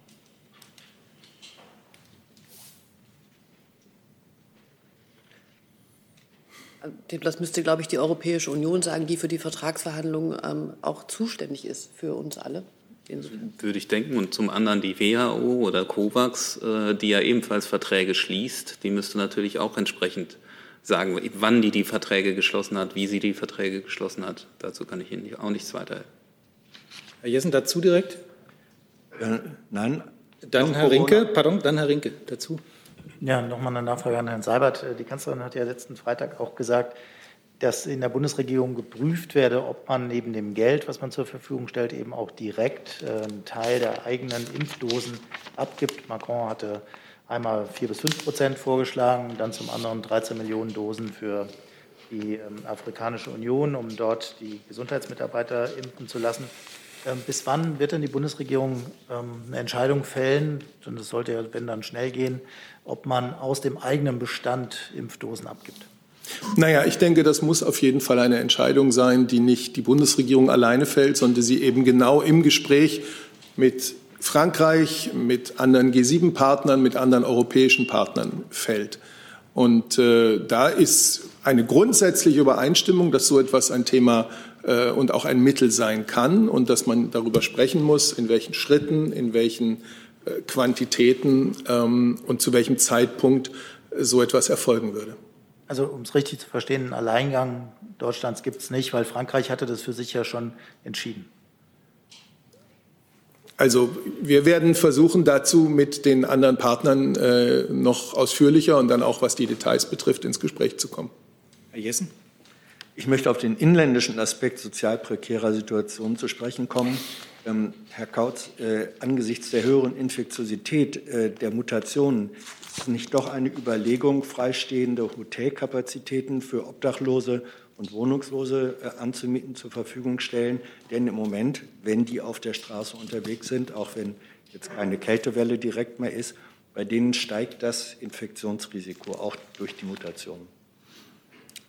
Das müsste, glaube ich, die Europäische Union sagen, die für die Vertragsverhandlungen ähm, auch zuständig ist für uns alle. Insofern. Würde ich denken. Und zum anderen die WHO oder COVAX, äh, die ja ebenfalls Verträge schließt, die müsste natürlich auch entsprechend sagen, wann die die Verträge geschlossen hat, wie sie die Verträge geschlossen hat. Dazu kann ich Ihnen auch nichts weiter. Herr Jessen, dazu direkt? Äh, nein. Dann Herr Rinke, pardon, dann Herr Rinke, dazu. Ja, nochmal eine Nachfrage an Herrn Seibert. Die Kanzlerin hat ja letzten Freitag auch gesagt, dass in der Bundesregierung geprüft werde, ob man neben dem Geld, was man zur Verfügung stellt, eben auch direkt äh, einen Teil der eigenen Impfdosen abgibt. Macron hatte einmal vier bis fünf Prozent vorgeschlagen, dann zum anderen 13 Millionen Dosen für die ähm, Afrikanische Union, um dort die Gesundheitsmitarbeiter impfen zu lassen. Ähm, bis wann wird denn die Bundesregierung ähm, eine Entscheidung fällen, und es sollte ja, wenn dann schnell gehen, ob man aus dem eigenen Bestand Impfdosen abgibt? Naja, ich denke, das muss auf jeden Fall eine Entscheidung sein, die nicht die Bundesregierung alleine fällt, sondern sie eben genau im Gespräch mit Frankreich, mit anderen G7-Partnern, mit anderen europäischen Partnern fällt. Und äh, da ist eine grundsätzliche Übereinstimmung, dass so etwas ein Thema äh, und auch ein Mittel sein kann und dass man darüber sprechen muss, in welchen Schritten, in welchen Quantitäten ähm, und zu welchem Zeitpunkt so etwas erfolgen würde. Also um es richtig zu verstehen, einen Alleingang Deutschlands gibt es nicht, weil Frankreich hatte das für sich ja schon entschieden. Also wir werden versuchen, dazu mit den anderen Partnern äh, noch ausführlicher und dann auch, was die Details betrifft, ins Gespräch zu kommen. Herr Jessen. Ich möchte auf den inländischen Aspekt sozial prekärer Situationen zu sprechen kommen. Ähm, Herr Kautz, äh, angesichts der höheren Infektiosität äh, der Mutationen ist nicht doch eine Überlegung, freistehende Hotelkapazitäten für Obdachlose und Wohnungslose äh, anzumieten zur Verfügung stellen? Denn im Moment, wenn die auf der Straße unterwegs sind, auch wenn jetzt keine Kältewelle direkt mehr ist, bei denen steigt das Infektionsrisiko auch durch die Mutationen.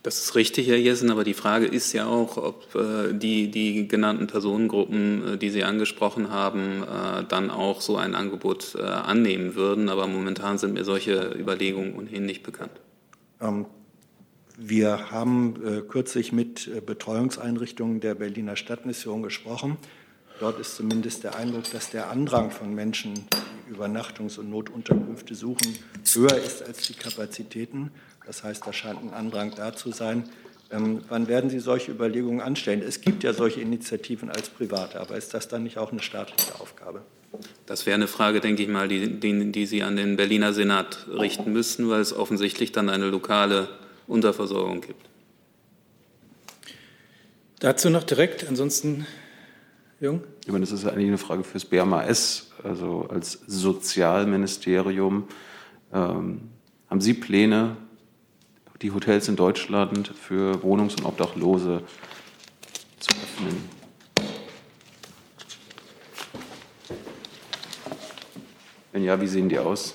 Das ist richtig, Herr Jessen, aber die Frage ist ja auch, ob äh, die, die genannten Personengruppen, äh, die Sie angesprochen haben, äh, dann auch so ein Angebot äh, annehmen würden. Aber momentan sind mir solche Überlegungen ohnehin nicht bekannt. Ähm, wir haben äh, kürzlich mit äh, Betreuungseinrichtungen der Berliner Stadtmission gesprochen. Dort ist zumindest der Eindruck, dass der Andrang von Menschen, die Übernachtungs- und Notunterkünfte suchen, höher ist als die Kapazitäten. Das heißt, da scheint ein Andrang da zu sein. Ähm, wann werden Sie solche Überlegungen anstellen? Es gibt ja solche Initiativen als Private, aber ist das dann nicht auch eine staatliche Aufgabe? Das wäre eine Frage, denke ich mal, die, die, die Sie an den Berliner Senat richten müssten, weil es offensichtlich dann eine lokale Unterversorgung gibt. Dazu noch direkt, ansonsten Jung? Ich meine, das ist eigentlich eine Frage fürs BMAS, also als Sozialministerium. Ähm, haben Sie Pläne, die Hotels in Deutschland für Wohnungs- und Obdachlose zu öffnen. Wenn ja, wie sehen die aus?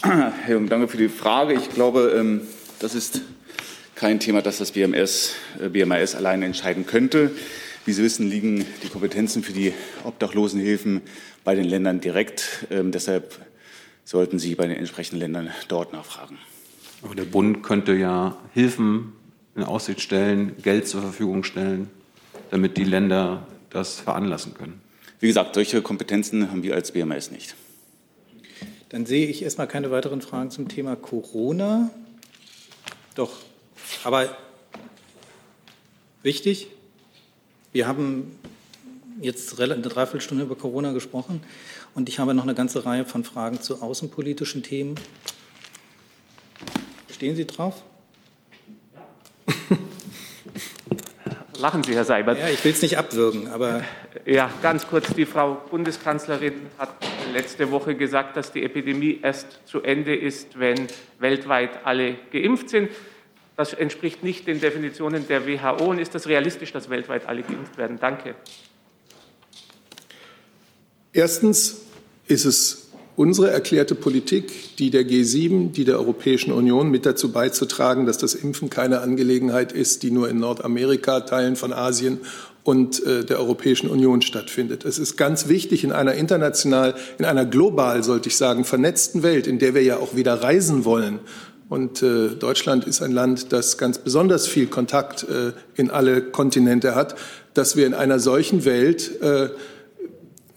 Herr Jung, danke für die Frage. Ich glaube, ähm, das ist kein Thema, das das BMS, äh, BMAS allein entscheiden könnte. Wie Sie wissen, liegen die Kompetenzen für die Obdachlosenhilfen bei den Ländern direkt. Ähm, deshalb sollten Sie bei den entsprechenden Ländern dort nachfragen. Aber der Bund könnte ja Hilfen in Aussicht stellen, Geld zur Verfügung stellen, damit die Länder das veranlassen können. Wie gesagt, solche Kompetenzen haben wir als BMS nicht. Dann sehe ich erstmal keine weiteren Fragen zum Thema Corona. Doch, aber wichtig, wir haben jetzt eine Dreiviertelstunde über Corona gesprochen und ich habe noch eine ganze Reihe von Fragen zu außenpolitischen Themen. Stehen Sie drauf? Lachen Sie, Herr Seibert. Ja, ich will es nicht abwürgen, aber. Ja, ganz kurz. Die Frau Bundeskanzlerin hat letzte Woche gesagt, dass die Epidemie erst zu Ende ist, wenn weltweit alle geimpft sind. Das entspricht nicht den Definitionen der WHO. Und ist das realistisch, dass weltweit alle geimpft werden? Danke. Erstens ist es unsere erklärte Politik, die der G7, die der Europäischen Union, mit dazu beizutragen, dass das Impfen keine Angelegenheit ist, die nur in Nordamerika, Teilen von Asien und äh, der Europäischen Union stattfindet. Es ist ganz wichtig in einer international, in einer global, sollte ich sagen, vernetzten Welt, in der wir ja auch wieder reisen wollen. Und äh, Deutschland ist ein Land, das ganz besonders viel Kontakt äh, in alle Kontinente hat, dass wir in einer solchen Welt äh,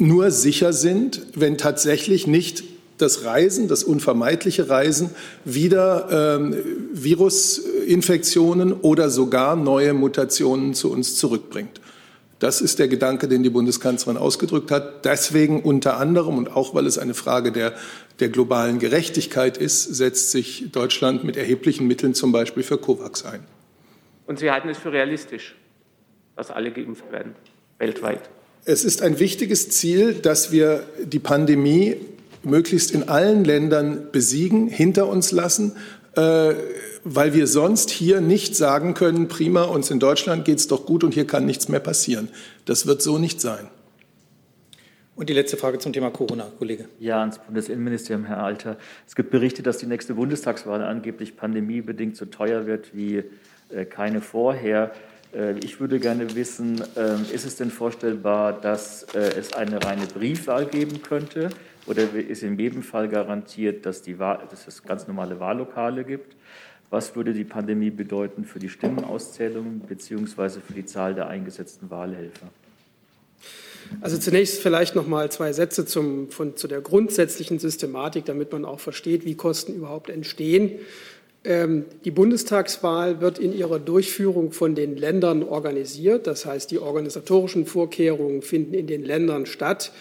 nur sicher sind, wenn tatsächlich nicht das Reisen, das unvermeidliche Reisen, wieder ähm, Virusinfektionen oder sogar neue Mutationen zu uns zurückbringt. Das ist der Gedanke, den die Bundeskanzlerin ausgedrückt hat. Deswegen unter anderem und auch weil es eine Frage der, der globalen Gerechtigkeit ist, setzt sich Deutschland mit erheblichen Mitteln zum Beispiel für COVAX ein. Und Sie halten es für realistisch, dass alle geimpft werden, weltweit? Es ist ein wichtiges Ziel, dass wir die Pandemie möglichst in allen Ländern besiegen, hinter uns lassen, äh, weil wir sonst hier nicht sagen können, prima, uns in Deutschland geht es doch gut und hier kann nichts mehr passieren. Das wird so nicht sein. Und die letzte Frage zum Thema Corona, Kollege. Ja, ans Bundesinnenministerium, Herr Alter. Es gibt Berichte, dass die nächste Bundestagswahl angeblich pandemiebedingt so teuer wird wie äh, keine vorher. Äh, ich würde gerne wissen, ähm, ist es denn vorstellbar, dass äh, es eine reine Briefwahl geben könnte? Oder ist in jedem Fall garantiert, dass, die Wahl, dass es ganz normale Wahllokale gibt? Was würde die Pandemie bedeuten für die Stimmenauszählung bzw. für die Zahl der eingesetzten Wahlhelfer? Also zunächst vielleicht noch mal zwei Sätze zum, von, zu der grundsätzlichen Systematik, damit man auch versteht, wie Kosten überhaupt entstehen. Ähm, die Bundestagswahl wird in ihrer Durchführung von den Ländern organisiert. Das heißt, die organisatorischen Vorkehrungen finden in den Ländern statt,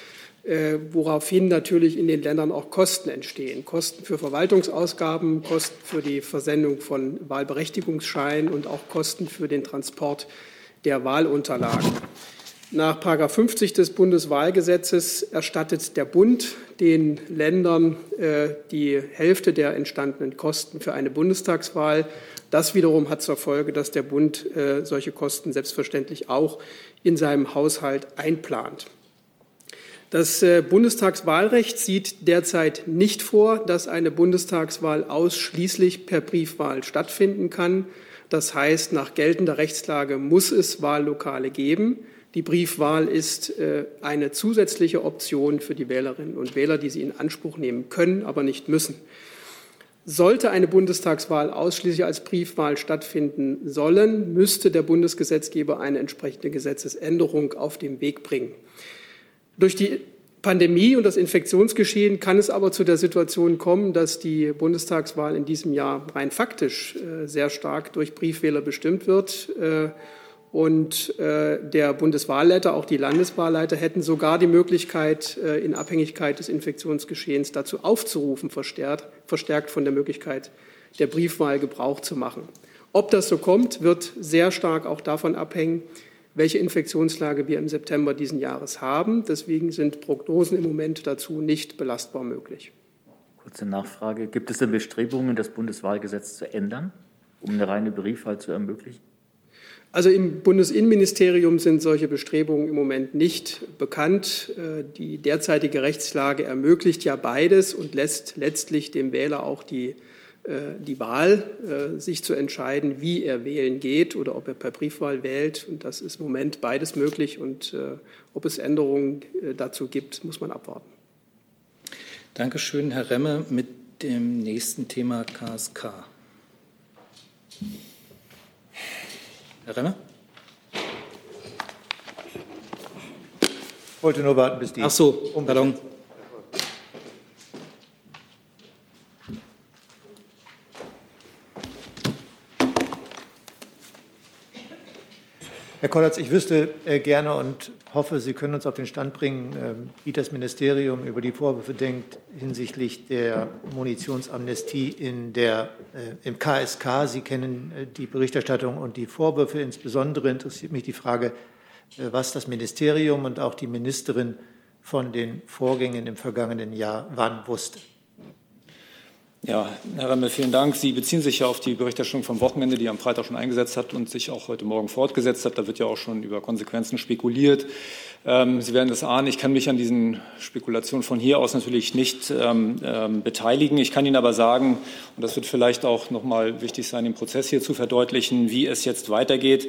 äh, woraufhin natürlich in den Ländern auch Kosten entstehen. Kosten für Verwaltungsausgaben, Kosten für die Versendung von Wahlberechtigungsscheinen und auch Kosten für den Transport der Wahlunterlagen. Nach 50 des Bundeswahlgesetzes erstattet der Bund den Ländern äh, die Hälfte der entstandenen Kosten für eine Bundestagswahl. Das wiederum hat zur Folge, dass der Bund äh, solche Kosten selbstverständlich auch in seinem Haushalt einplant. Das äh, Bundestagswahlrecht sieht derzeit nicht vor, dass eine Bundestagswahl ausschließlich per Briefwahl stattfinden kann. Das heißt, nach geltender Rechtslage muss es Wahllokale geben. Die Briefwahl ist äh, eine zusätzliche Option für die Wählerinnen und Wähler, die sie in Anspruch nehmen können, aber nicht müssen. Sollte eine Bundestagswahl ausschließlich als Briefwahl stattfinden sollen, müsste der Bundesgesetzgeber eine entsprechende Gesetzesänderung auf den Weg bringen. Durch die Pandemie und das Infektionsgeschehen kann es aber zu der Situation kommen, dass die Bundestagswahl in diesem Jahr rein faktisch äh, sehr stark durch Briefwähler bestimmt wird. Und äh, der Bundeswahlleiter, auch die Landeswahlleiter hätten sogar die Möglichkeit, äh, in Abhängigkeit des Infektionsgeschehens dazu aufzurufen, verstärkt, verstärkt von der Möglichkeit der Briefwahl Gebrauch zu machen. Ob das so kommt, wird sehr stark auch davon abhängen, welche Infektionslage wir im September diesen Jahres haben. Deswegen sind Prognosen im Moment dazu nicht belastbar möglich. Kurze Nachfrage. Gibt es denn Bestrebungen, das Bundeswahlgesetz zu ändern, um eine reine Briefwahl zu ermöglichen? Also im Bundesinnenministerium sind solche Bestrebungen im Moment nicht bekannt. Äh, die derzeitige Rechtslage ermöglicht ja beides und lässt letztlich dem Wähler auch die, äh, die Wahl, äh, sich zu entscheiden, wie er wählen geht oder ob er per Briefwahl wählt. Und das ist im Moment beides möglich. Und ob es Änderungen dazu gibt, muss man abwarten. Dankeschön, Herr Remme, mit dem nächsten Thema KSK. Herr Renner? Ich wollte nur warten, bis die. Ach so, pardon. Herr Kollatz, ich wüsste äh, gerne und hoffe, Sie können uns auf den Stand bringen, ähm, wie das Ministerium über die Vorwürfe denkt hinsichtlich der Munitionsamnestie in der, äh, im KSK. Sie kennen äh, die Berichterstattung und die Vorwürfe. Insbesondere interessiert mich die Frage, was das Ministerium und auch die Ministerin von den Vorgängen im vergangenen Jahr wann wusste. Ja, Herr Remmel, vielen Dank. Sie beziehen sich ja auf die Berichterstattung vom Wochenende, die am Freitag schon eingesetzt hat und sich auch heute Morgen fortgesetzt hat. Da wird ja auch schon über Konsequenzen spekuliert. Ähm, Sie werden das ahnen. Ich kann mich an diesen Spekulationen von hier aus natürlich nicht ähm, ähm, beteiligen. Ich kann Ihnen aber sagen, und das wird vielleicht auch noch mal wichtig sein, den Prozess hier zu verdeutlichen, wie es jetzt weitergeht.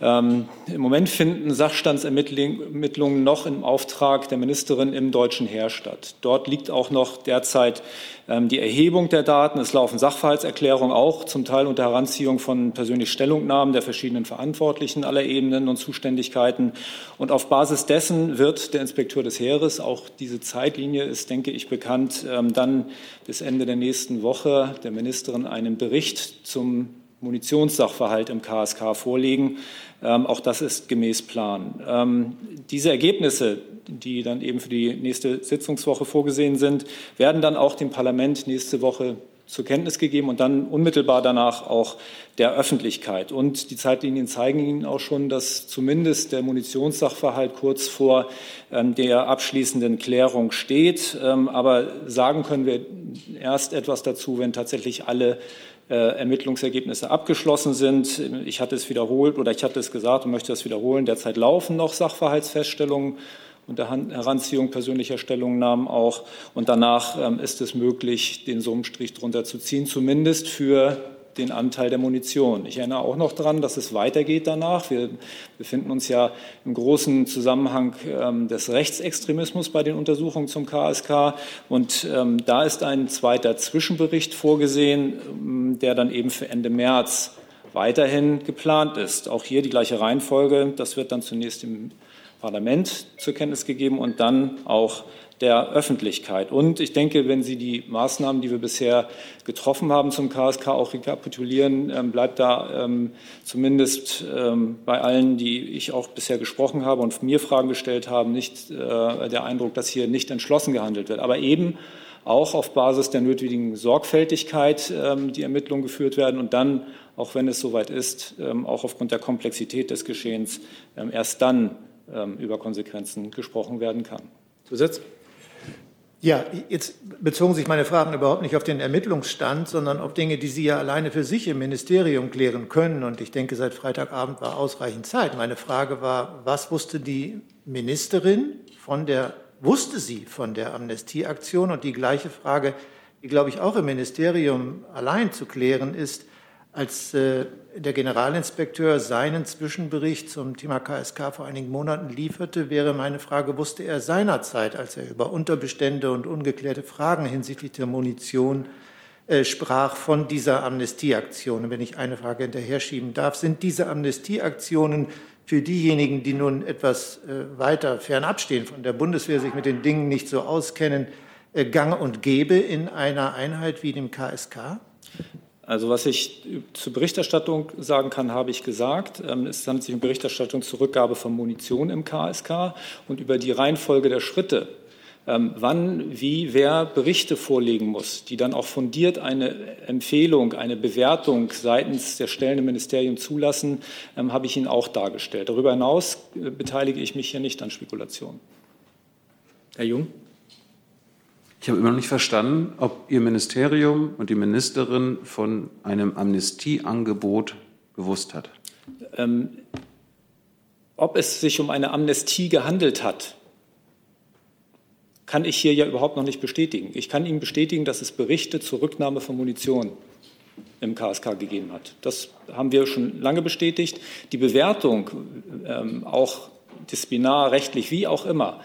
Ähm, Im Moment finden Sachstandsermittlungen noch im Auftrag der Ministerin im deutschen Heer statt. Dort liegt auch noch derzeit ähm, die Erhebung der Daten. Es laufen Sachverhaltserklärungen auch, zum Teil unter Heranziehung von persönlichen Stellungnahmen der verschiedenen Verantwortlichen aller Ebenen und Zuständigkeiten. Und auf Basis dessen wird der Inspekteur des Heeres, auch diese Zeitlinie ist, denke ich, bekannt, ähm, dann bis Ende der nächsten Woche der Ministerin einen Bericht zum Munitionssachverhalt im KSK vorlegen. Ähm, auch das ist gemäß Plan. diese Ergebnisse die dann eben für die nächste Sitzungswoche vorgesehen sind, werden dann auch dem Parlament nächste Woche zur Kenntnis gegeben und dann unmittelbar danach auch der Öffentlichkeit. Und die Zeitlinien zeigen Ihnen auch schon, dass zumindest der Munitionssachverhalt kurz vor ähm, der abschließenden Klärung steht. Ähm, aber sagen können wir erst etwas dazu, wenn tatsächlich alle äh, Ermittlungsergebnisse abgeschlossen sind. Ich hatte es wiederholt oder ich hatte es gesagt und möchte das wiederholen. Derzeit laufen noch Sachverhaltsfeststellungen unter Heranziehung persönlicher Stellungnahmen auch. Und danach ähm, ist es möglich, den Summenstrich drunter zu ziehen, zumindest für den Anteil der Munition. Ich erinnere auch noch daran, dass es weitergeht danach. Wir befinden uns ja im großen Zusammenhang ähm, des Rechtsextremismus bei den Untersuchungen zum KSK. Und ähm, da ist ein zweiter Zwischenbericht vorgesehen, ähm, der dann eben für Ende März weiterhin geplant ist. Auch hier die gleiche Reihenfolge. Das wird dann zunächst im Parlament zur Kenntnis gegeben und dann auch der Öffentlichkeit. Und ich denke, wenn Sie die Maßnahmen, die wir bisher getroffen haben zum KSK, auch rekapitulieren, ähm, bleibt da ähm, zumindest ähm, bei allen, die ich auch bisher gesprochen habe und mir Fragen gestellt haben, nicht äh, der Eindruck, dass hier nicht entschlossen gehandelt wird. Aber eben auch auf Basis der nötigen Sorgfältigkeit die Ermittlungen geführt werden und dann, auch wenn es soweit ist, auch aufgrund der Komplexität des Geschehens erst dann ähm, über Konsequenzen gesprochen werden kann. Zusatz? Ja, jetzt bezogen sich meine Fragen überhaupt nicht auf den Ermittlungsstand, sondern auf Dinge, die Sie ja alleine für sich im Ministerium klären können. Und ich denke, seit Freitagabend war ausreichend Zeit. Meine Frage war, was wusste die Ministerin von der, wusste sie von der Amnestieaktion? Und die gleiche Frage, die, glaube ich, auch im Ministerium allein zu klären ist, als äh, der Generalinspekteur seinen Zwischenbericht zum Thema KSK vor einigen Monaten lieferte, wäre meine Frage, wusste er seinerzeit, als er über Unterbestände und ungeklärte Fragen hinsichtlich der Munition äh, sprach, von dieser Amnestieaktion? Und wenn ich eine Frage hinterher schieben darf, sind diese Amnestieaktionen für diejenigen, die nun etwas äh, weiter fernab stehen von der Bundeswehr, sich mit den Dingen nicht so auskennen, äh, gang und gäbe in einer Einheit wie dem KSK? Also was ich zur Berichterstattung sagen kann, habe ich gesagt. Ähm, es handelt sich um Berichterstattung zur Rückgabe von Munition im KSK und über die Reihenfolge der Schritte, ähm, wann, wie, wer Berichte vorlegen muss, die dann auch fundiert eine Empfehlung, eine Bewertung seitens der Stellen im Ministerium zulassen, ähm, habe ich Ihnen auch dargestellt. Darüber hinaus äh, beteilige ich mich hier nicht an Spekulationen. Herr Jung. Ich habe immer noch nicht verstanden, ob Ihr Ministerium und die Ministerin von einem Amnestieangebot gewusst hat. Ähm, ob es sich um eine Amnestie gehandelt hat, kann ich hier ja überhaupt noch nicht bestätigen. Ich kann Ihnen bestätigen, dass es Berichte zur Rücknahme von Munition im KSK gegeben hat. Das haben wir schon lange bestätigt. Die Bewertung, ähm, auch disziplinarrechtlich wie auch immer,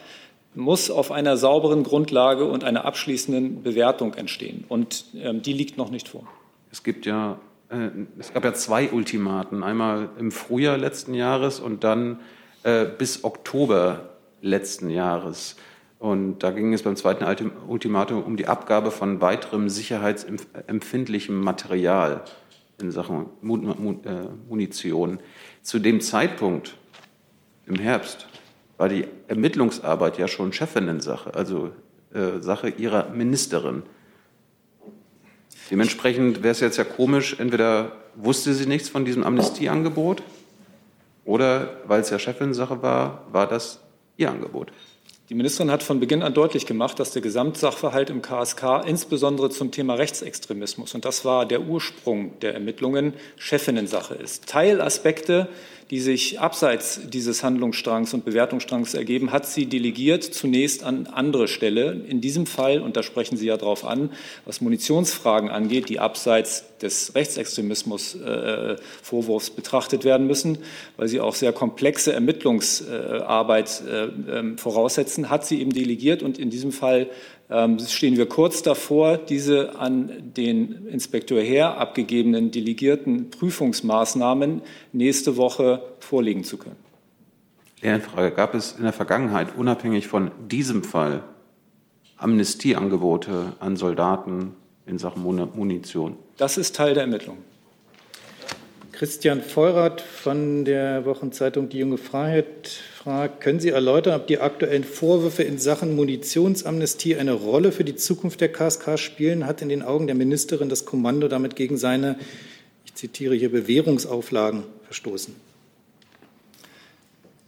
muss auf einer sauberen Grundlage und einer abschließenden Bewertung entstehen. Und ähm, die liegt noch nicht vor. Es gibt ja, äh, es gab ja zwei Ultimaten. Einmal im Frühjahr letzten Jahres und dann äh, bis Oktober letzten Jahres. Und da ging es beim zweiten Ultimatum um die Abgabe von weiterem sicherheitsempfindlichem Material in Sachen äh, Munition. Zu dem Zeitpunkt im Herbst war die Ermittlungsarbeit ja schon Chefinnen-Sache, also äh, Sache ihrer Ministerin. Dementsprechend wäre es jetzt ja komisch, entweder wusste sie nichts von diesem Amnestieangebot oder, weil es ja Chefin-Sache war, war das ihr Angebot. Die Ministerin hat von Beginn an deutlich gemacht, dass der Gesamtsachverhalt im KSK insbesondere zum Thema Rechtsextremismus, und das war der Ursprung der Ermittlungen, Chefinnensache ist. Teilaspekte die sich abseits dieses Handlungsstrangs und Bewertungsstrangs ergeben, hat sie delegiert zunächst an andere Stelle. In diesem Fall, und da sprechen Sie ja darauf an, was Munitionsfragen angeht, die abseits des Rechtsextremismus-Vorwurfs äh, betrachtet werden müssen, weil sie auch sehr komplexe Ermittlungsarbeit äh, äh, voraussetzen, hat sie eben delegiert und in diesem Fall ähm, stehen wir kurz davor, diese an den Inspektor Herr abgegebenen delegierten Prüfungsmaßnahmen nächste Woche vorlegen zu können. Lernfrage. Gab es in der Vergangenheit, unabhängig von diesem Fall, Amnestieangebote an Soldaten in Sachen Munition? Das ist Teil der Ermittlungen. Christian Feurath von der Wochenzeitung Die junge Freiheit fragt, können Sie erläutern, ob die aktuellen Vorwürfe in Sachen Munitionsamnestie eine Rolle für die Zukunft der KSK spielen? Hat in den Augen der Ministerin das Kommando damit gegen seine, ich zitiere hier, Bewährungsauflagen verstoßen?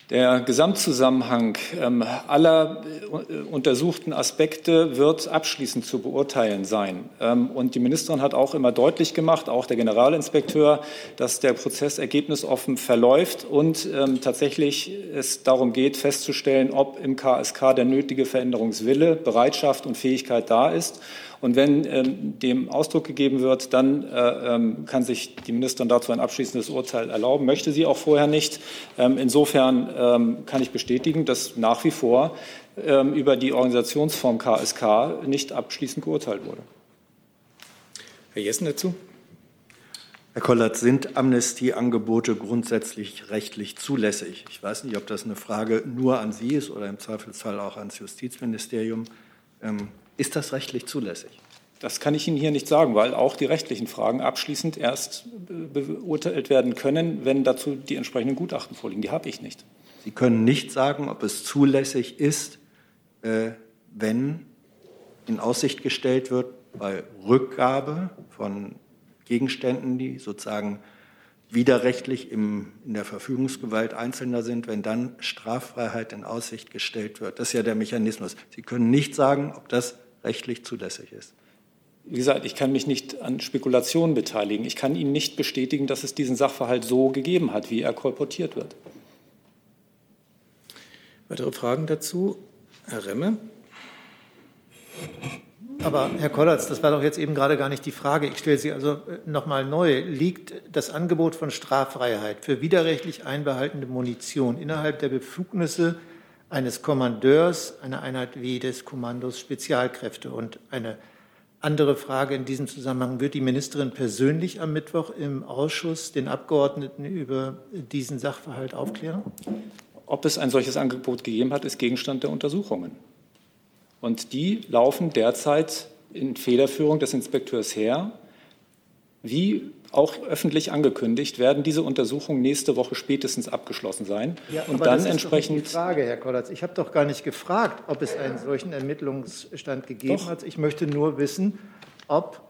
Der Gesamtzusammenhang ähm, aller äh, untersuchten Aspekte wird abschließend zu beurteilen sein. Ähm, und die Ministerin hat auch immer deutlich gemacht, auch der Generalinspekteur, dass der Prozess ergebnisoffen verläuft und ähm, tatsächlich es darum geht, festzustellen, ob im KSK der nötige Veränderungswille, Bereitschaft und Fähigkeit da ist. Und wenn ähm, dem Ausdruck gegeben wird, dann äh, ähm, kann sich die Ministerin dazu ein abschließendes Urteil erlauben, möchte sie auch vorher nicht. Ähm, insofern ähm, kann ich bestätigen, dass nach wie vor ähm, über die Organisationsform KSK nicht abschließend geurteilt wurde. Herr Jessen dazu. Herr Kollert, sind Amnestieangebote grundsätzlich rechtlich zulässig? Ich weiß nicht, ob das eine Frage nur an Sie ist oder im Zweifelsfall auch ans Justizministerium. Ähm, ist das rechtlich zulässig? Das kann ich Ihnen hier nicht sagen, weil auch die rechtlichen Fragen abschließend erst beurteilt werden können, wenn dazu die entsprechenden Gutachten vorliegen. Die habe ich nicht. Sie können nicht sagen, ob es zulässig ist, äh, wenn in Aussicht gestellt wird, bei Rückgabe von Gegenständen, die sozusagen widerrechtlich im, in der Verfügungsgewalt Einzelner sind, wenn dann Straffreiheit in Aussicht gestellt wird. Das ist ja der Mechanismus. Sie können nicht sagen, ob das rechtlich zulässig ist. Wie gesagt, ich kann mich nicht an Spekulationen beteiligen. Ich kann Ihnen nicht bestätigen, dass es diesen Sachverhalt so gegeben hat, wie er kolportiert wird. Weitere Fragen dazu? Herr Remme? Aber Herr Kollatz, das war doch jetzt eben gerade gar nicht die Frage. Ich stelle sie also äh, noch mal neu. Liegt das Angebot von Straffreiheit für widerrechtlich einbehaltene Munition innerhalb der Befugnisse eines Kommandeurs einer Einheit wie des Kommandos Spezialkräfte? Und eine andere Frage in diesem Zusammenhang. Wird die Ministerin persönlich am Mittwoch im Ausschuss den Abgeordneten über diesen Sachverhalt aufklären? Ob es ein solches Angebot gegeben hat, ist Gegenstand der Untersuchungen. Und die laufen derzeit in Federführung des Inspekteurs her. Wie auch öffentlich angekündigt, werden diese Untersuchungen nächste Woche spätestens abgeschlossen sein. Ja, und dann das ist entsprechend. Doch die Frage, Herr Kollatz. Ich habe doch gar nicht gefragt, ob es einen solchen Ermittlungsstand gegeben doch. hat. Ich möchte nur wissen, ob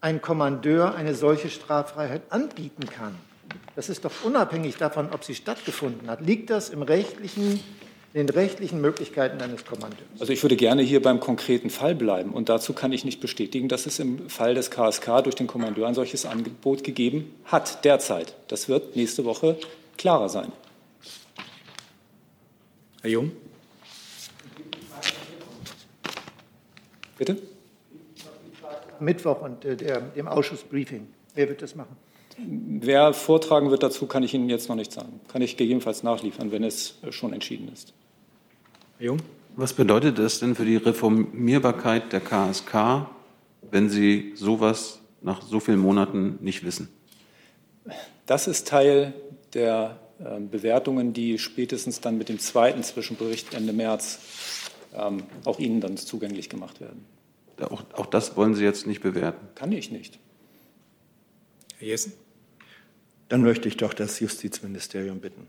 ein Kommandeur eine solche Straffreiheit anbieten kann. Das ist doch unabhängig davon, ob sie stattgefunden hat. Liegt das im rechtlichen den rechtlichen Möglichkeiten eines Kommandeurs. Also ich würde gerne hier beim konkreten Fall bleiben. Und dazu kann ich nicht bestätigen, dass es im Fall des KSK durch den Kommandeur ein solches Angebot gegeben hat, derzeit. Das wird nächste Woche klarer sein. Herr Jung? Bitte? Mittwoch und äh, der, dem Ausschussbriefing. Wer wird das machen? Wer vortragen wird dazu, kann ich Ihnen jetzt noch nicht sagen. Kann ich gegebenenfalls nachliefern, wenn es schon entschieden ist. Herr Jung? Was bedeutet das denn für die Reformierbarkeit der KSK, wenn Sie sowas nach so vielen Monaten nicht wissen? Das ist Teil der äh, Bewertungen, die spätestens dann mit dem zweiten Zwischenbericht Ende März ähm, auch Ihnen dann zugänglich gemacht werden. Auch, auch das wollen Sie jetzt nicht bewerten? Kann ich nicht. Herr Jessen? Dann möchte ich doch das Justizministerium bitten.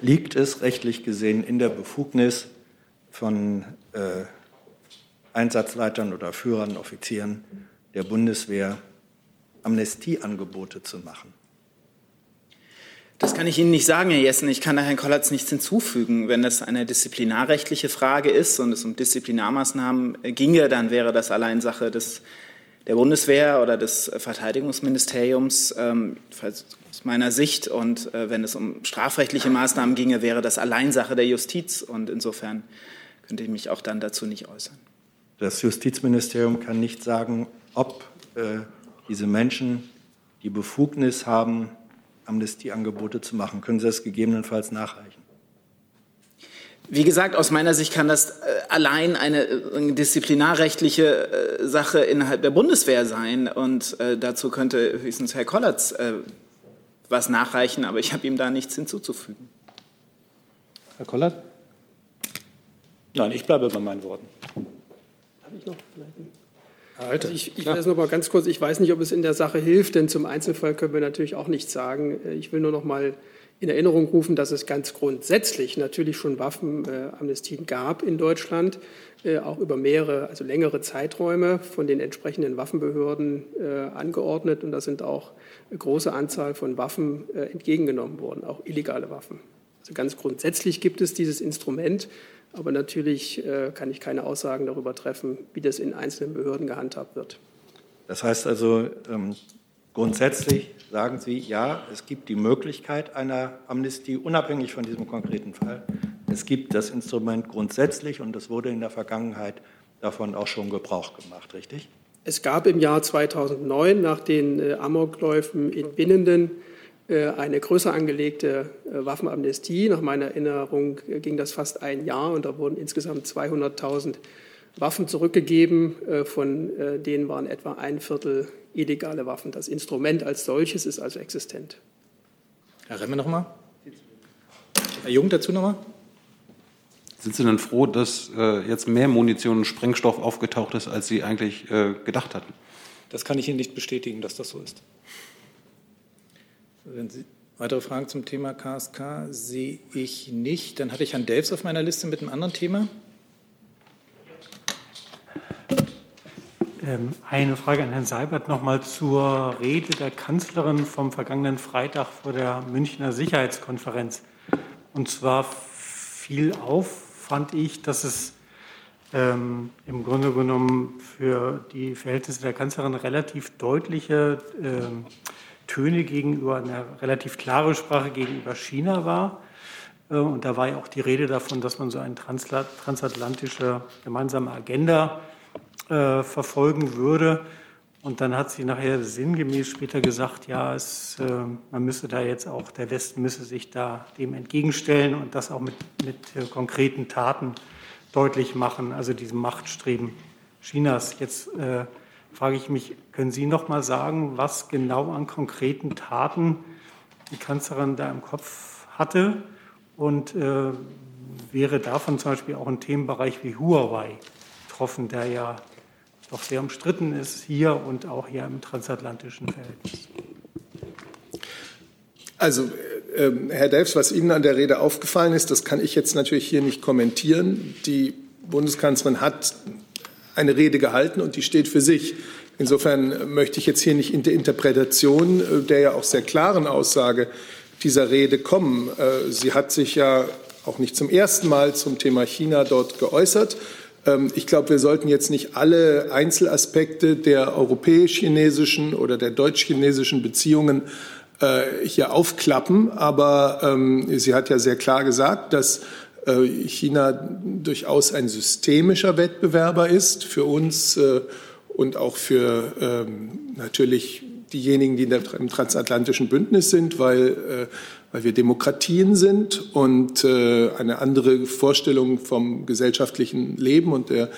Liegt es rechtlich gesehen in der Befugnis von äh, Einsatzleitern oder Führern, Offizieren der Bundeswehr, Amnestieangebote zu machen? Das kann ich Ihnen nicht sagen, Herr Jessen. Ich kann da Herrn Kollatz nichts hinzufügen. Wenn das eine disziplinarrechtliche Frage ist und es um Disziplinarmaßnahmen ginge, dann wäre das allein Sache des, der Bundeswehr oder des Verteidigungsministeriums, ähm, aus meiner Sicht. Und äh, wenn es um strafrechtliche Maßnahmen ginge, wäre das allein Sache der Justiz. Und insofern könnte ich mich auch dann dazu nicht äußern. Das Justizministerium kann nicht sagen, ob äh, diese Menschen die Befugnis haben, Amnestieangebote zu machen. Können Sie das gegebenenfalls nachreichen? Wie gesagt, aus meiner Sicht kann das äh, allein eine, eine disziplinarrechtliche äh, Sache innerhalb der Bundeswehr sein. Und äh, dazu könnte höchstens Herr Kollatz äh, was nachreichen, aber ich habe ihm da nichts hinzuzufügen. Herr Kollert? Nein, ich bleibe bei meinen Worten. Habe ich noch vielleicht? Also ich, ich weiß noch mal ganz kurz, ich weiß nicht, ob es in der Sache hilft, denn zum Einzelfall können wir natürlich auch nichts sagen. Ich will nur noch mal in Erinnerung rufen, dass es ganz grundsätzlich natürlich schon Waffenamnestien gab in Deutschland, äh, auch über mehrere, also längere Zeiträume von den entsprechenden Waffenbehörden äh, angeordnet. Und da sind auch eine große Anzahl von Waffen äh, entgegengenommen worden, auch illegale Waffen. Also ganz grundsätzlich gibt es dieses Instrument. Aber natürlich äh, kann ich keine Aussagen darüber treffen, wie das in einzelnen Behörden gehandhabt wird. Das heißt also, ähm, grundsätzlich sagen Sie, ja, es gibt die Möglichkeit einer Amnestie, unabhängig von diesem konkreten Fall. Es gibt das Instrument grundsätzlich und es wurde in der Vergangenheit davon auch schon Gebrauch gemacht, richtig? Es gab im Jahr 2009 nach den äh, Amokläufen in Binnenden eine größer angelegte äh, Waffenamnestie. Nach meiner Erinnerung äh, ging das fast ein Jahr und da wurden insgesamt 200.000 Waffen zurückgegeben. Von denen waren etwa ein Viertel illegale Waffen. Das Instrument als solches ist also existent. Herr Remme nochmal. Herr Jung dazu nochmal. Sind Sie denn froh, dass jetzt mehr Munition und Sprengstoff aufgetaucht ist, als Sie eigentlich gedacht hatten? Das kann ich Ihnen nicht bestätigen, dass das so ist. Wenn Sie weitere Fragen zum Thema KSK sehe ich nicht. Dann hatte ich Herrn Delfs auf meiner Liste mit einem anderen Thema. Ähm, eine Frage an Herrn Seibert nochmal zur Rede der Kanzlerin vom vergangenen Freitag vor der Münchner Sicherheitskonferenz. Und zwar fiel auf, fand ich, dass es ähm, im Grunde genommen für die Verhältnisse der Kanzlerin relativ deutliche ähm, Töne gegenüber, eine relativ klare Sprache gegenüber China war. Äh, und da war ja auch die Rede davon, dass man so eine transatlantische gemeinsame Agenda äh, verfolgen würde. Und dann hat sie nachher sinngemäß später gesagt, ja, es, äh, man müsse da jetzt auch, der Westen müsse sich da dem entgegenstellen und das auch mit, mit äh, konkreten Taten deutlich machen, also diesem Machtstreben Chinas. Jetzt äh, frage ich mich, können Sie noch mal sagen, was genau an konkreten Taten die Kanzlerin da im Kopf hatte? Und äh, wäre davon zum Beispiel auch ein Themenbereich wie Huawei betroffen, der ja doch sehr umstritten ist hier und auch hier im transatlantischen Verhältnis? Also, äh, ähm, Herr Delfs, was Ihnen an der Rede aufgefallen ist, das kann ich jetzt natürlich hier nicht kommentieren. Die Bundeskanzlerin hat eine Rede gehalten und die steht für sich. Insofern möchte ich jetzt hier nicht in der Interpretation äh, der ja auch sehr klaren Aussage dieser Rede kommen. Äh, sie hat sich ja auch nicht zum ersten Mal zum Thema China dort geäußert. Ähm, ich glaube, wir sollten jetzt nicht alle Einzelaspekte der europäisch-chinesischen oder der deutsch-chinesischen Beziehungen äh, hier aufklappen. Aber ähm, sie hat ja sehr klar gesagt, dass China durchaus ein systemischer Wettbewerber ist für uns und auch für ähm, natürlich diejenigen, die im transatlantischen Bündnis sind, weil weil wir Demokratien sind und äh, eine andere Vorstellung vom gesellschaftlichen Leben und der,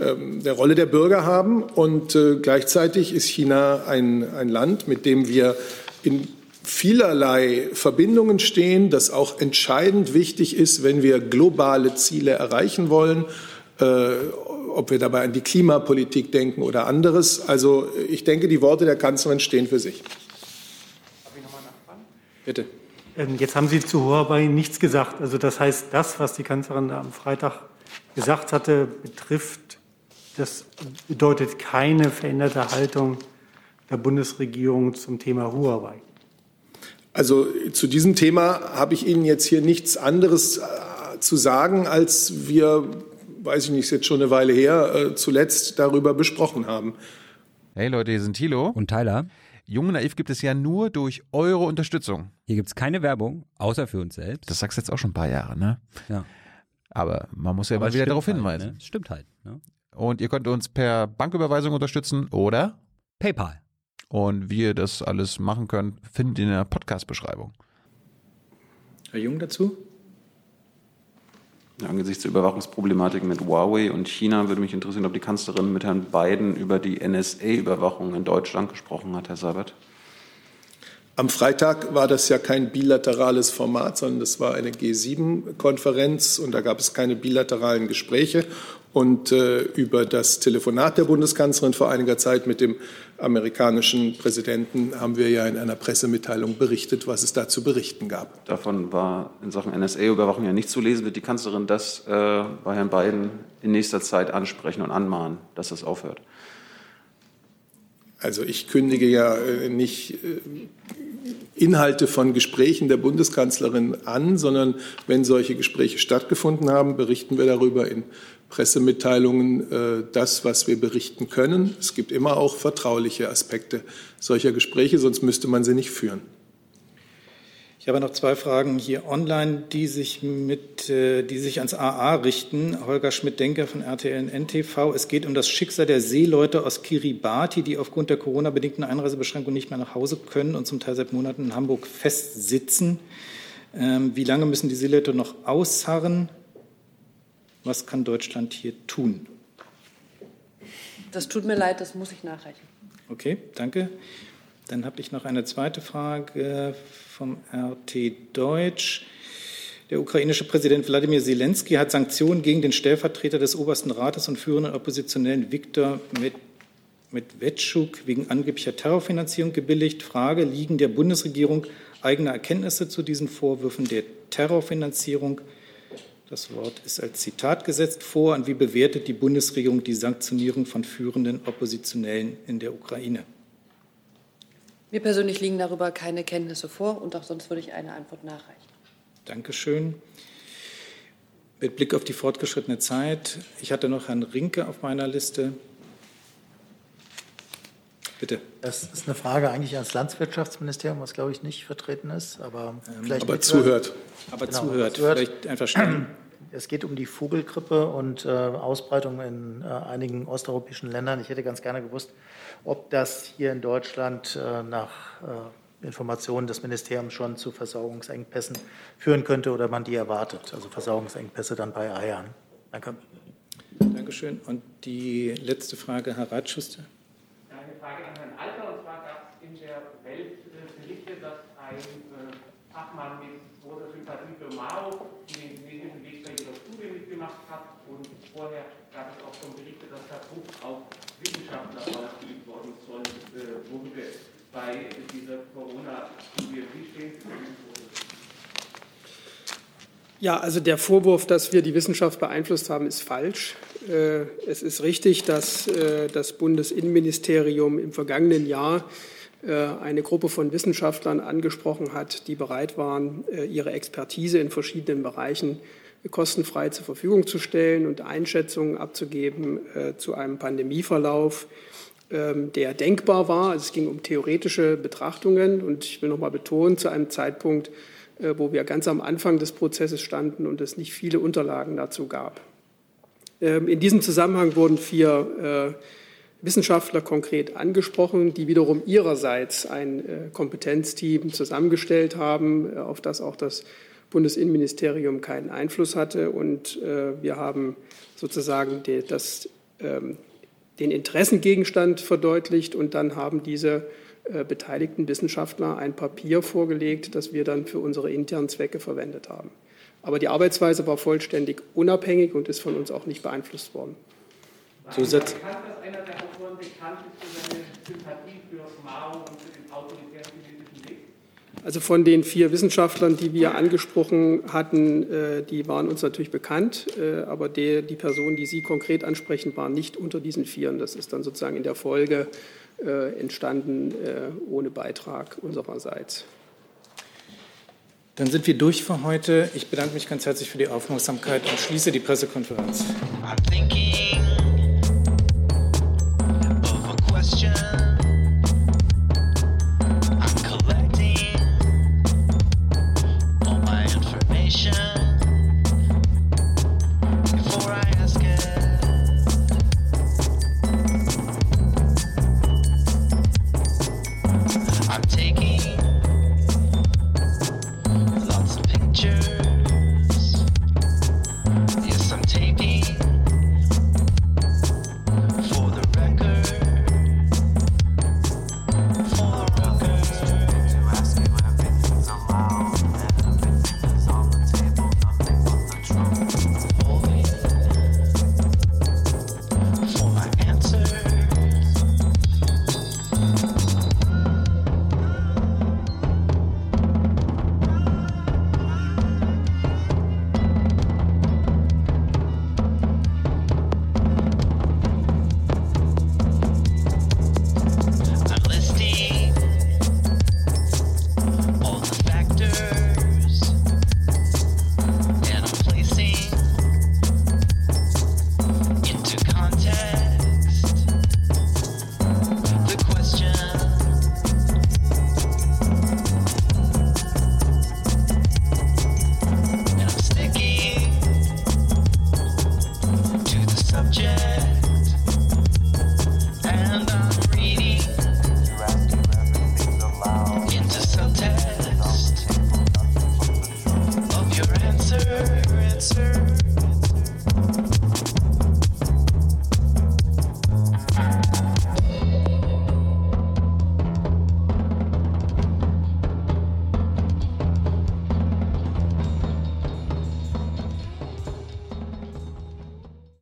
ähm, der Rolle der Bürger haben. Und äh, gleichzeitig ist China ein, ein Land, mit dem wir in vielerlei Verbindungen stehen, das auch entscheidend wichtig ist, wenn wir globale Ziele erreichen wollen, äh, ob wir dabei an die Klimapolitik denken oder anderes. Also ich denke, die Worte der Kanzlerin stehen für sich. Bitte. Ähm, jetzt haben Sie zu Huawei nichts gesagt. Also das heißt, das, was die Kanzlerin am Freitag gesagt hatte, betrifft, das bedeutet keine veränderte Haltung der Bundesregierung zum Thema Huawei. Also zu diesem Thema habe ich Ihnen jetzt hier nichts anderes äh, zu sagen, als wir, weiß ich nicht, ist jetzt schon eine Weile her, äh, zuletzt darüber besprochen haben. Hey Leute, hier sind Thilo und Tyler. Jung und Naiv gibt es ja nur durch eure Unterstützung. Hier gibt es keine Werbung, außer für uns selbst. Das sagst du jetzt auch schon ein paar Jahre, ne? Ja. Aber man muss ja Aber mal wieder darauf halt, hinweisen. Ne? Stimmt halt. Ne? Und ihr könnt uns per Banküberweisung unterstützen oder PayPal. Und wie ihr das alles machen könnt, findet ihr in der Podcast-Beschreibung. Herr Jung dazu? Angesichts der Überwachungsproblematik mit Huawei und China würde mich interessieren, ob die Kanzlerin mit Herrn Biden über die NSA-Überwachung in Deutschland gesprochen hat, Herr Seibert. Am Freitag war das ja kein bilaterales Format, sondern das war eine G7-Konferenz und da gab es keine bilateralen Gespräche. Und äh, über das Telefonat der Bundeskanzlerin vor einiger Zeit mit dem amerikanischen Präsidenten haben wir ja in einer Pressemitteilung berichtet, was es da zu berichten gab. Davon war in Sachen NSA-Überwachung ja nicht zu lesen. Wird die Kanzlerin das äh, bei Herrn Biden in nächster Zeit ansprechen und anmahnen, dass das aufhört? Also ich kündige ja äh, nicht äh, Inhalte von Gesprächen der Bundeskanzlerin an, sondern wenn solche Gespräche stattgefunden haben, berichten wir darüber in Pressemitteilungen äh, das, was wir berichten können. Es gibt immer auch vertrauliche Aspekte solcher Gespräche, sonst müsste man sie nicht führen. Ich habe noch zwei Fragen hier online, die sich, mit, äh, die sich ans AA richten. Holger Schmidt-Denker von RTL NTV. Es geht um das Schicksal der Seeleute aus Kiribati, die aufgrund der Corona-bedingten Einreisebeschränkung nicht mehr nach Hause können und zum Teil seit Monaten in Hamburg festsitzen. Ähm, wie lange müssen die Seeleute noch ausharren? Was kann Deutschland hier tun? Das tut mir leid, das muss ich nachreichen. Okay, danke. Dann habe ich noch eine zweite Frage vom RT Deutsch. Der ukrainische Präsident Wladimir Zelensky hat Sanktionen gegen den Stellvertreter des obersten Rates und führenden Oppositionellen Viktor Medvedchuk wegen angeblicher Terrorfinanzierung gebilligt. Frage, liegen der Bundesregierung eigene Erkenntnisse zu diesen Vorwürfen der Terrorfinanzierung? Das Wort ist als Zitat gesetzt vor. Und wie bewertet die Bundesregierung die Sanktionierung von führenden Oppositionellen in der Ukraine? Mir persönlich liegen darüber keine Kenntnisse vor und auch sonst würde ich eine Antwort nachreichen. Dankeschön. Mit Blick auf die fortgeschrittene Zeit, ich hatte noch Herrn Rinke auf meiner Liste. Bitte. Das ist eine Frage eigentlich ans Landwirtschaftsministerium, was glaube ich nicht vertreten ist, aber ähm, vielleicht aber zuhört. Aber genau, zuhört. zuhört. Vielleicht einfach schnell. Es geht um die Vogelgrippe und äh, Ausbreitung in äh, einigen osteuropäischen Ländern. Ich hätte ganz gerne gewusst, ob das hier in Deutschland äh, nach äh, Informationen des Ministeriums schon zu Versorgungsengpässen führen könnte oder man die erwartet. Also Versorgungsengpässe dann bei Eiern. Danke. Dankeschön. Und die letzte Frage, Herr Reitschuster. Frage an Herrn Alter. Und zwar gab es in der Welt äh, Berichte, dass ein äh, Fachmann mit großer Sympathie für Mao den chinesischen Weg bei ihrer Studie mitgemacht hat. Und vorher gab es auch schon Berichte, dass da Druck auf Wissenschaftler ausgeübt worden soll, äh, wurde bei dieser Corona-Studie. Wie stehen Ja, also der Vorwurf, dass wir die Wissenschaft beeinflusst haben, ist falsch. Äh, es ist richtig, dass äh, das Bundesinnenministerium im vergangenen Jahr äh, eine Gruppe von Wissenschaftlern angesprochen hat, die bereit waren, ihre Expertise in verschiedenen Bereichen kostenfrei zur Verfügung zu stellen und Einschätzungen abzugeben zu einem Pandemieverlauf, ähm, der denkbar war. Also es ging um theoretische Betrachtungen und ich will noch mal betonen, zu einem Zeitpunkt, wo wir ganz am Anfang des Prozesses standen und es nicht viele Unterlagen dazu gab. Ähm, in diesem Zusammenhang wurden vier äh, Wissenschaftler konkret angesprochen, die wiederum ihrerseits ein äh, Kompetenzteam zusammengestellt haben, äh, auf das auch das Bundesinnenministerium keinen Einfluss hatte. Und wir haben sozusagen das, ähm, den Interessengegenstand verdeutlicht und dann haben diese beteiligten Wissenschaftler ein Papier vorgelegt, das wir dann für unsere internen Zwecke verwendet haben. Aber die Arbeitsweise war vollständig unabhängig und ist von uns auch nicht beeinflusst worden. Zusatz. Bekannt, dass einer der Autoren bekannt ist für seine Sympathie für Mao und für den autoritären? Also von den vier Wissenschaftlern, die wir angesprochen hatten, äh, die waren uns natürlich bekannt, äh, aber die, die Personen, die Sie konkret ansprechen, waren nicht unter diesen Vieren. Das ist dann sozusagen in der Folge äh, entstanden ohne Beitrag unsererseits. Dann sind wir durch für heute. Ich bedanke mich ganz herzlich für die Aufmerksamkeit und schließe die Pressekonferenz.